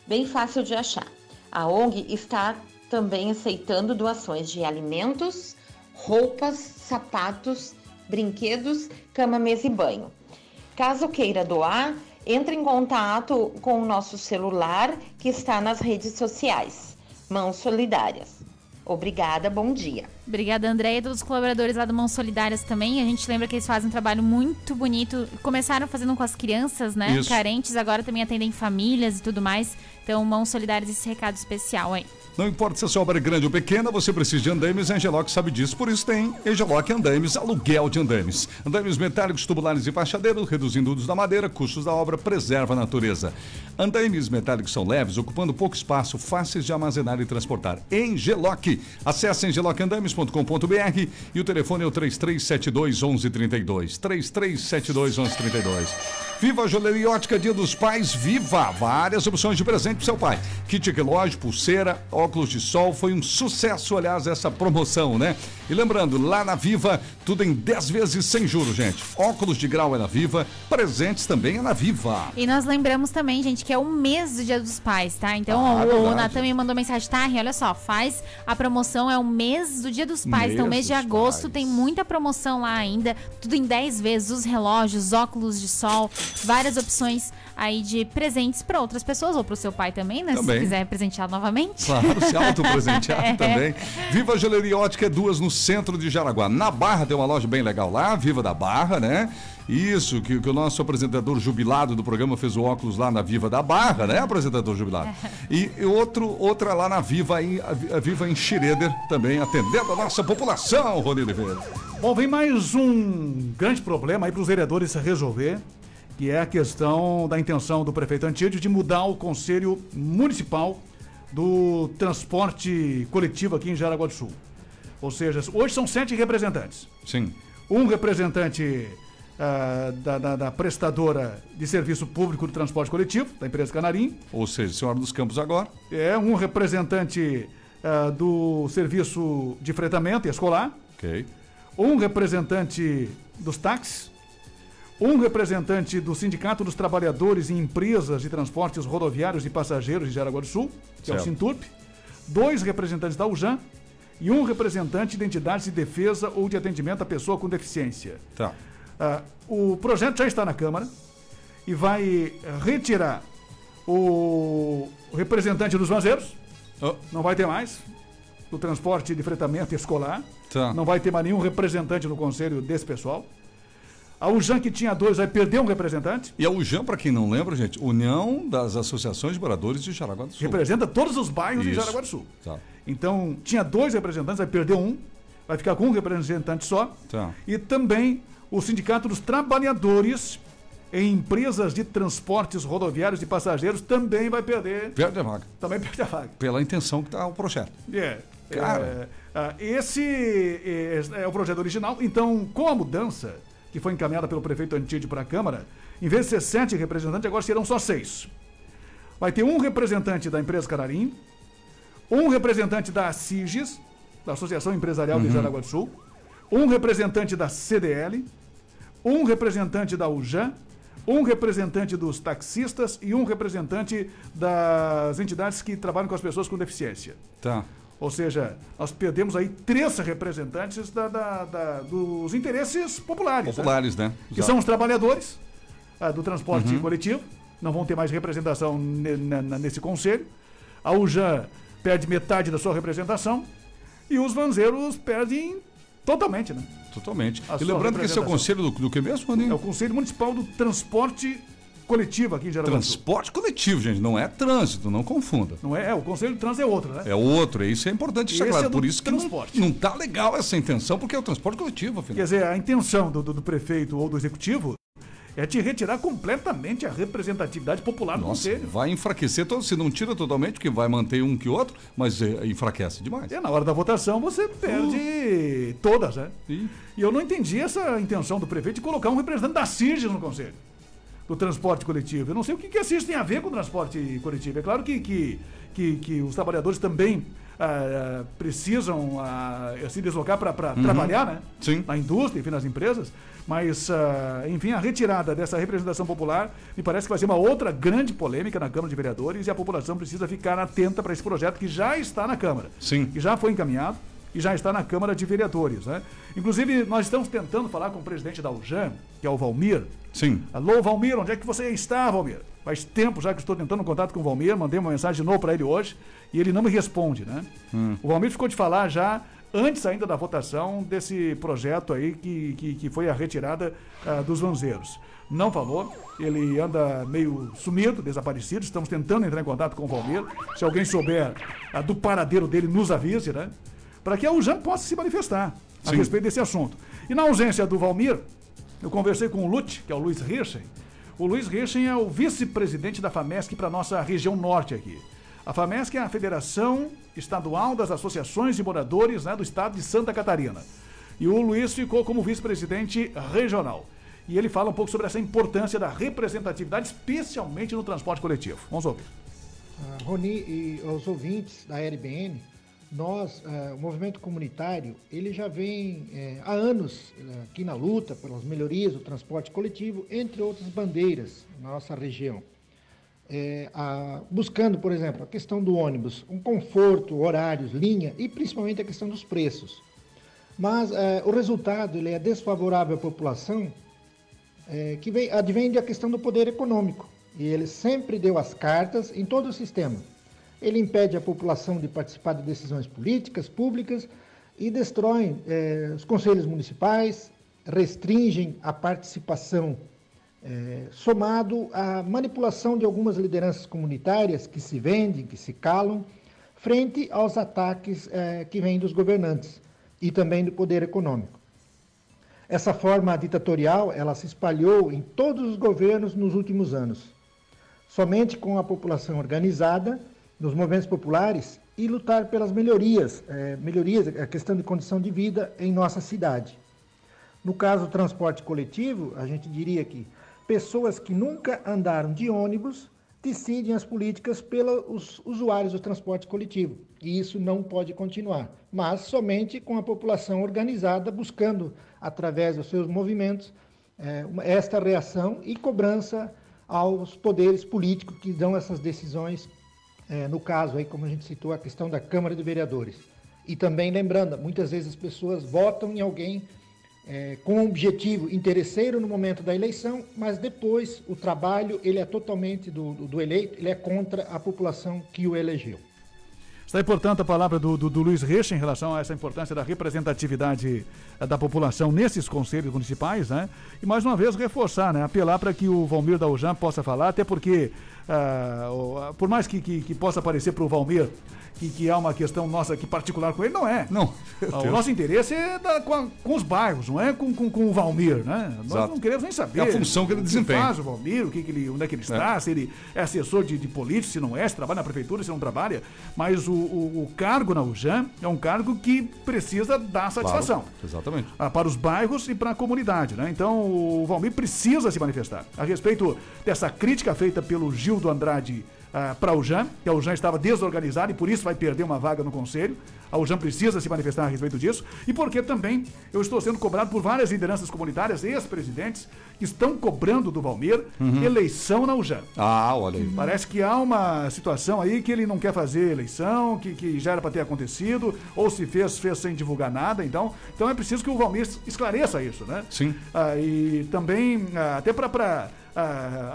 Bem fácil de achar. A ONG está também aceitando doações de alimentos, roupas, sapatos, brinquedos, cama, mesa e banho. Caso queira doar, entre em contato com o nosso celular que está nas redes sociais. Mãos Solidárias. Obrigada, bom dia. Obrigada, André, e todos os colaboradores lá do Mãos Solidárias também. A gente lembra que eles fazem um trabalho muito bonito. Começaram fazendo com as crianças, né? Isso. Carentes, agora também atendem famílias e tudo mais. Então, Mãos Solidárias, esse recado especial aí. Não importa se a sua obra é grande ou pequena, você precisa de andames, a Engeloc sabe disso, por isso tem Engeloc Andames, aluguel de andames. Andames metálicos, tubulares e fachadeiros, reduzindo o uso da madeira, custos da obra, preserva a natureza. Andames metálicos são leves, ocupando pouco espaço, fáceis de armazenar e transportar. Engeloc. Acesse engelocandames.com.br e o telefone é o 3372 1132. 3372 1132. Viva a Joalheria Ótica Dia dos Pais, viva! Várias opções de presente pro seu pai. Kit relógio, pulseira, óculos de sol, foi um sucesso, aliás, essa promoção, né? E lembrando, lá na Viva, tudo em 10 vezes sem juros, gente. Óculos de grau é na Viva, presentes também é na Viva. E nós lembramos também, gente, que é o mês do Dia dos Pais, tá? Então Ah, o, o. Natan me mandou mensagem, tá, Ri, olha só, faz a promoção, é o mês do Dia dos Pais. então, Mês mês de agosto tem muita promoção lá ainda, tudo em 10 vezes, os relógios, óculos de sol, várias opções aí de presentes para outras pessoas, ou para o seu pai também, né? Também. Se quiser presentear novamente. Claro, se autopresentear [LAUGHS] É. também. Viva a Joalheria Ótica, duas no centro de Jaraguá. Na Barra tem uma loja bem legal lá, Viva da Barra, né? Isso, que, que o nosso apresentador jubilado do programa fez o óculos lá na Viva da Barra, né, apresentador jubilado? [LAUGHS] E, e outro, outra lá na Viva em, a Viva em Schroeder, também atendendo a nossa população, Rony Oliveira. Bom, vem mais um grande problema aí para os vereadores resolver, que é a questão da intenção do prefeito Antídio de mudar o conselho municipal do transporte coletivo aqui em Jaraguá do Sul. Ou seja, hoje são sete representantes. Sim. Um representante ah, da, da- da prestadora de serviço público do transporte coletivo, da empresa Canarim. Ou seja, Senhora dos Campos agora. É um representante ah, do serviço de fretamento e escolar. Ok. Um representante dos táxis. Um representante do Sindicato dos Trabalhadores em Empresas de Transportes Rodoviários e Passageiros de Jaraguá do Sul, que é o Certo. Sinturp. Dois representantes da UJAN. E um representante de entidades de defesa ou de atendimento à pessoa com deficiência. Tá. Ah, o projeto já está na Câmara e vai retirar o representante dos vazeiros. Não vai ter mais. Do transporte de fretamento escolar. Tá. Não vai ter mais nenhum representante no conselho desse pessoal. A UJAN, que tinha dois, vai perder um representante. E a UJAM, para quem não lembra, gente, União das Associações de Moradores de Jaraguá do Sul. Representa todos os bairros de Isso. Jaraguá do Sul. Tá. Então, tinha dois representantes, vai perder um. Vai ficar com um representante só. Tá. E também o Sindicato dos Trabalhadores em Empresas de Transportes Rodoviários e Passageiros também vai perder. Perde a vaga. Também perde a vaga. Pela intenção que está o projeto. É. Cara. é, ah, esse é, é o projeto original. Então, com a mudança que foi encaminhada pelo prefeito Antídio para a Câmara, em vez de ser sete representantes, agora serão só seis. Vai ter um representante da empresa Cararim, um representante da ASIGES, da Associação Empresarial de Uhum. Jaraguá do Sul, um representante da CDL, um representante da UJAN, um representante dos taxistas e um representante das entidades que trabalham com as pessoas com deficiência. Tá. Ou seja, nós perdemos aí três representantes da- da- da- dos interesses populares. Populares, né? Que são os trabalhadores ah, do transporte Uhum. coletivo. Não vão ter mais representação nesse conselho. A UJAN perde metade da sua representação. E os vanzeiros perdem totalmente, né? Totalmente. A E lembrando que esse é o conselho do, do que mesmo, Rony? É o Conselho Municipal do Transporte Coletivo aqui em Jaraguá. Transporte coletivo, gente, não é trânsito, não confunda. Não é, é, o Conselho de Trânsito é outro, né? É outro, isso é importante deixar claro. é Por isso que não, transporte. não tá legal essa intenção, porque é o transporte coletivo, afinal. Quer dizer, a intenção do, do- do prefeito ou do executivo é te retirar completamente a representatividade popular do Nossa, conselho. vai enfraquecer todo, se não tira totalmente, porque vai manter um que outro, mas é, enfraquece demais. E na hora da votação você perde todas, né? E eu não entendi essa intenção do prefeito de colocar um representante da CIRGES no conselho do transporte coletivo. Eu não sei o que, que tem a ver com o transporte coletivo. É claro que, que, que, que os trabalhadores também ah, ah, precisam ah, se deslocar para Uhum. trabalhar, né? Sim. Na indústria, enfim, nas empresas. Mas, ah, enfim, a retirada dessa representação popular me parece que vai ser uma outra grande polêmica na Câmara de Vereadores e a população precisa ficar atenta para esse projeto que já está na Câmara. Sim. Que já foi encaminhado e já está na Câmara de Vereadores, né? Inclusive, nós estamos tentando falar com o presidente da UJAM, que é o Valmir. Sim. Alô, Valmir, onde é que você está, Valmir? Faz tempo já que estou tentando contato com o Valmir, mandei uma mensagem de novo para ele hoje e ele não me responde, né? Hum. O Valmir ficou de falar já antes ainda da votação desse projeto aí que, que, que foi a retirada ah, dos vanzeiros. Não falou, ele anda meio sumido, desaparecido. Estamos tentando entrar em contato com o Valmir. Se alguém souber ah, do paradeiro dele, nos avise, né? Para que a UJAM possa se manifestar a Sim. respeito desse assunto. E na ausência do Valmir, eu conversei com o Lute, que é o Luiz Hirschen. O Luiz Hirschen é o vice-presidente da FAMESC para a nossa região norte aqui. A FAMESC é a Federação Estadual das Associações de Moradores né, do Estado de Santa Catarina. E o Luiz ficou como vice-presidente regional. E ele fala um pouco sobre essa importância da representatividade, especialmente no transporte coletivo. Vamos ouvir. Ah, Roni e aos ouvintes da RBN, nós, eh, o movimento comunitário, ele já vem eh, há anos eh, aqui na luta pelas melhorias do transporte coletivo, entre outras bandeiras na nossa região. Eh, a- buscando, por exemplo, a questão do ônibus, um conforto, horários, linha e principalmente a questão dos preços. Mas eh, o resultado ele é desfavorável à população, eh, que vem, advém da questão do poder econômico. E ele sempre deu as cartas em todo o sistema. Ele impede a população de participar de decisões políticas, públicas e destrói eh, os conselhos municipais, restringem a participação, eh, somado à manipulação de algumas lideranças comunitárias que se vendem, que se calam, frente aos ataques eh, que vêm dos governantes e também do poder econômico. Essa forma ditatorial, ela se espalhou em todos os governos nos últimos anos. Somente com a população organizada, nos movimentos populares e lutar pelas melhorias, eh, melhorias, a questão de condição de vida em nossa cidade. No caso do transporte coletivo, a gente diria que pessoas que nunca andaram de ônibus decidem as políticas pelos usuários do transporte coletivo. E isso não pode continuar, mas somente com a população organizada buscando, através dos seus movimentos, uma- esta reação e cobrança aos poderes políticos que dão essas decisões, eh, no caso aí, como a gente citou, a questão da Câmara de Vereadores. E também lembrando, muitas vezes as pessoas votam em alguém é, com um objetivo interesseiro no momento da eleição, mas depois o trabalho ele é totalmente do, do, do eleito, ele é contra a população que o elegeu. Está aí, portanto, a palavra do, do, do Luiz Reich em relação a essa importância da representatividade eh, da população nesses conselhos municipais, né? E mais uma vez reforçar, né? Apelar para que o Valmir da UJAM possa falar, até porque, ah, ah, por mais que, que, que possa parecer para o Valmir que, que há uma questão nossa aqui particular com ele, não é. Não. Ah, o nosso interesse é da- com, a- com os bairros, não é com, com, com o Valmir, né? Nós Exato. não queremos nem saber. É a função que ele o desempenha. faz o Valmir, o que, que ele, onde é que ele está, É. se ele é assessor de, de político, se não é, se trabalha na prefeitura, se não trabalha. Mas o, o- o cargo na UJAM é um cargo que precisa dar satisfação. Claro, exatamente. Ah, para os bairros e para a comunidade, né? Então o Valmir precisa se manifestar a respeito dessa crítica feita pelo Gildo Andrade ah, para a UJAM, que a UJAM estava desorganizada e por isso vai perder uma vaga no conselho. A UJAM precisa se manifestar a respeito disso. E porque também eu estou sendo cobrado por várias lideranças comunitárias, ex-presidentes, que estão cobrando do Valmir Uhum. eleição na UJAM. Ah, olha aí. Parece que há uma situação aí que ele não quer fazer eleição, que, que já era para ter acontecido, ou se fez, fez sem divulgar nada. Então, então é preciso que o Valmir esclareça isso, né? Sim. Ah, e também, ah, até para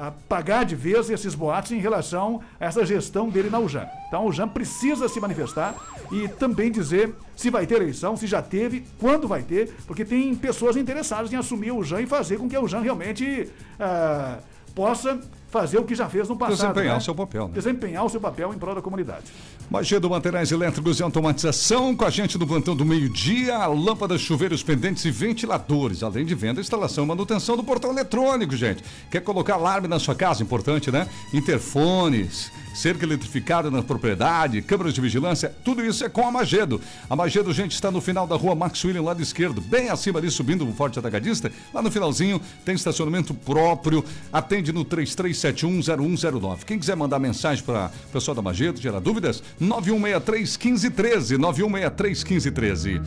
apagar de vez esses boatos em relação a essa gestão dele na UJAM. Então, a UJAM precisa se manifestar e também dizer se vai ter eleição, se já teve, quando vai ter, porque tem pessoas interessadas em assumir a UJAM e fazer com que a UJAM realmente ah, possa fazer o que já fez no passado. Desempenhar né? o seu papel, né? Desempenhar o seu papel em prol da comunidade. Magedo Materiais Elétricos e Automatização, com a gente no plantão do meio-dia, lâmpadas, chuveiros pendentes e ventiladores, além de venda, instalação e manutenção do portão eletrônico, gente. Quer colocar alarme na sua casa? Importante, né? Interfones, cerca eletrificada na propriedade, câmeras de vigilância, tudo isso é com a Magedo. A Magedo, gente, está no final da rua Max William, lado esquerdo, bem acima ali, subindo o Forte Atacadista. Lá no finalzinho tem estacionamento próprio, atende no 33710109. Quem quiser mandar mensagem para o pessoal da Magedo, gerar dúvidas, 9163-1513, 9163-1513.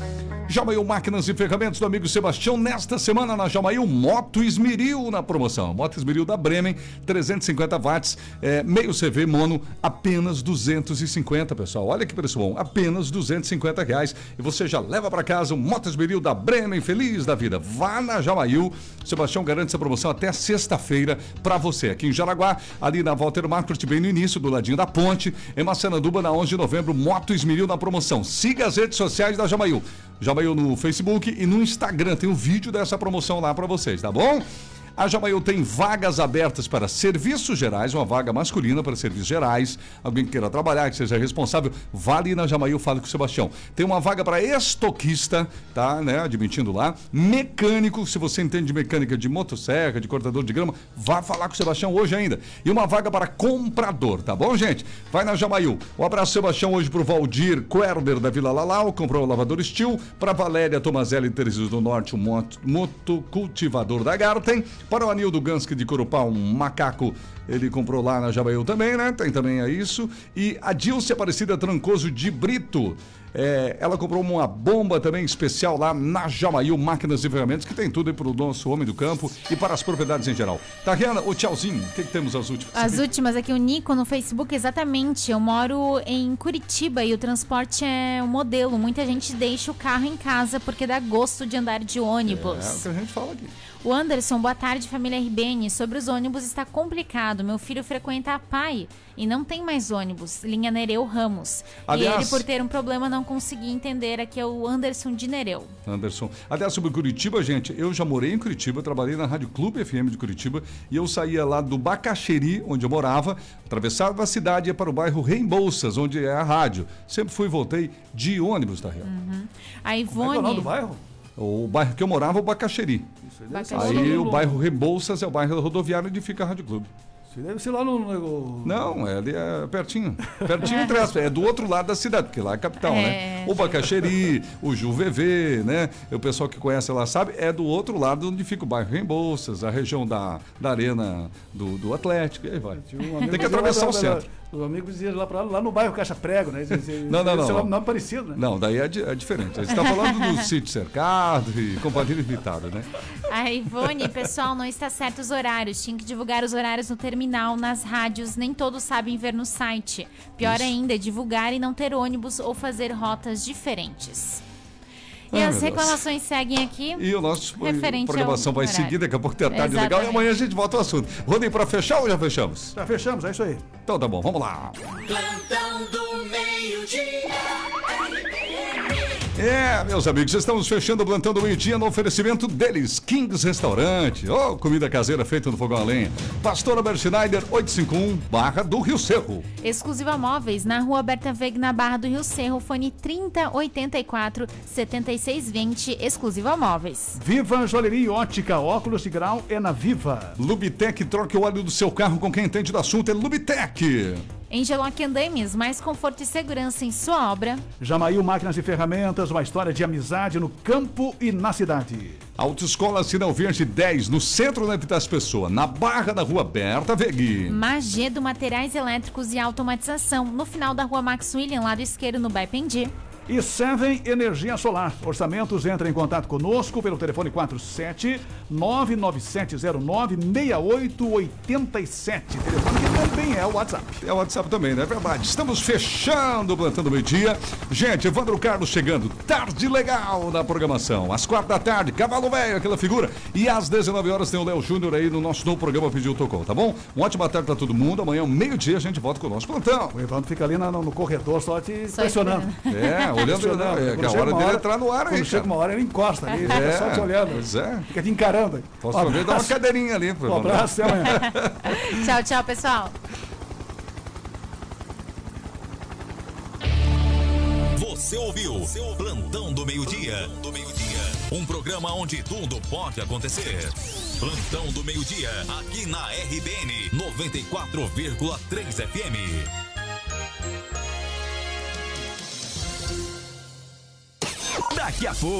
Jamail Máquinas e Ferramentas do amigo Sebastião, nesta semana na Jamail, Moto Esmeril na promoção. Moto Esmeril da Bremen, 350 watts, é, meio CV mono, apenas 250, pessoal. Olha que preço bom, apenas 250 reais. E você já leva para casa um Motos da Bremen, feliz da vida. Vá na Jamail. Sebastião garante essa promoção até sexta-feira para você. Aqui em Jaraguá, ali na Walter Market, bem no início, do ladinho da ponte. Em Massananduba, na 11 de novembro, Moto Esmeril na promoção. Siga as redes sociais da Jamail. Jamail no Facebook e no Instagram. Tem um vídeo dessa promoção lá para vocês, tá bom? A Jamail tem vagas abertas para serviços gerais, uma vaga masculina para serviços gerais. Alguém que queira trabalhar, que seja responsável, vale na Jamail, fale com o Sebastião. Tem uma vaga para estoquista, tá, né, admitindo lá. Mecânico, se você entende de mecânica de motosserra, de cortador de grama, vá falar com o Sebastião hoje ainda. E uma vaga para comprador, tá bom, gente? Vai na Jamail. Um abraço, Sebastião, hoje pro Valdir Querber da Vila Lalau, comprou o lavador Steel. Para Valéria Tomazelli Teresis do Norte, um moto, motocultivador da Garten. Para o Anildo Ganski de Corupá, um macaco, ele comprou lá na Jabaiú também, né? Tem também a isso. E a Dilce Aparecida Trancoso de Brito. É, ela comprou uma bomba também especial lá na Jamail Máquinas e Ferramentas, que tem tudo aí para o nosso homem do campo e para as propriedades em geral. Tariana, o tchauzinho, o que, que, temos as últimas? As últimas aqui, o Nico no Facebook, exatamente. Eu moro em Curitiba e o transporte é um modelo. Muita gente deixa o carro em casa porque dá gosto de andar de ônibus. É, é o que a gente fala aqui. O Anderson, boa tarde, família RBN. Sobre os ônibus está complicado. Meu filho frequenta a PAI e não tem mais ônibus. Linha Nereu Ramos. Aliás, e ele, por ter um problema, não conseguia entender. Aqui é o Anderson de Nereu. Anderson. Aliás, sobre Curitiba, gente, eu já morei em Curitiba, trabalhei na Rádio Clube FM de Curitiba e eu saía lá do Bacaxeri, onde eu morava, atravessava a cidade e ia para o bairro Reembolsas, onde é a rádio. Sempre fui e voltei de ônibus, tá, Rio? Uhum. A Ivone. Como é, é o nome do bairro? O bairro que eu morava, o Bacaxeri. Aí o bairro Rebouças é o bairro rodoviário onde fica a Rádio Clube. Você deve ser lá no. Não, é ali é pertinho. Pertinho entre aspas. É do outro lado da cidade, porque lá é capital, né? é, né? O Bacaxeri, o Juvevê, né? O pessoal que conhece lá sabe, é do outro lado onde fica o bairro Reembolsas, a região da, da arena do, do Atlético, e aí vai. Tem que atravessar o centro. Os amigos diziam lá, lá, lá no bairro Caixa Prego, né? não, não, não. Esse é nome parecido, né? Não, daí é, é diferente. Você está falando do [LAUGHS] sítio cercado e companhia limitada, né? A Ivone, pessoal, não está certo os horários. Tinha que divulgar os horários no terminal, nas rádios. Nem todos sabem ver no site. Pior Isso. ainda, é divulgar e não ter ônibus ou fazer rotas diferentes. E Ai, as reclamações seguem aqui. E o nosso programação vai seguir, daqui a pouco tem a tarde Exatamente. legal e amanhã a gente volta ao assunto. Rodem para fechar ou já fechamos? Já fechamos, é isso aí. Então tá bom, vamos lá. Plantão do meio-dia. É, meus amigos, estamos fechando o plantão do meio-dia no oferecimento deles, Kings Restaurante. Oh, comida caseira feita no fogão a lenha. Pastor Albert Schneider, 851, Barra do Rio Cerro. Exclusiva Móveis, na rua Berta Veg, na Barra do Rio Cerro, fone 3084 7620, Exclusiva Móveis. Viva Joalheria e Ótica, óculos de grau é na Viva. Lubitec, troque o óleo do seu carro com quem entende do assunto, é Lubitec. Engeloc Andames, mais conforto e segurança em sua obra. Jamail Máquinas e Ferramentas, uma história de amizade no campo e na cidade. Autoescola Sinal Verde 10, no centro da das Pessoa, na Barra da Rua Berta Vegui. Magedo Materiais Elétricos e Automatização, no final da Rua Max William, lado esquerdo, no Baipendi. E Seven Energia Solar. Orçamentos, entre em contato conosco pelo telefone 47 99709 6887. Telefone que também é o WhatsApp. É o WhatsApp também, não é verdade? Estamos fechando o plantão do meio-dia. Gente, Evandro Carlos chegando. Tarde legal na programação. Às quatro da tarde, Cavalo Velho, aquela figura. E às 19 horas tem o Léo Júnior aí no nosso novo programa Pediu Tocou, tá bom? Uma ótima tarde pra todo mundo. Amanhã, meio-dia, a gente volta com o nosso plantão. O Evandro fica ali no, no corredor só te só pressionando. É, olhando, não, é que a hora dele hora, entrar no ar aí. Quando chega uma hora, ele encosta ali, é, só te olhando. Pois é. Fica te encarando. Posso um ver, dar uma cadeirinha ali. Um abraço, até amanhã. [LAUGHS] tchau, tchau, pessoal. Você ouviu seu Plantão do Meio-Dia. Um programa onde tudo pode acontecer. Plantão do Meio-Dia, aqui na RBN 94,3 FM. Daqui a pouco.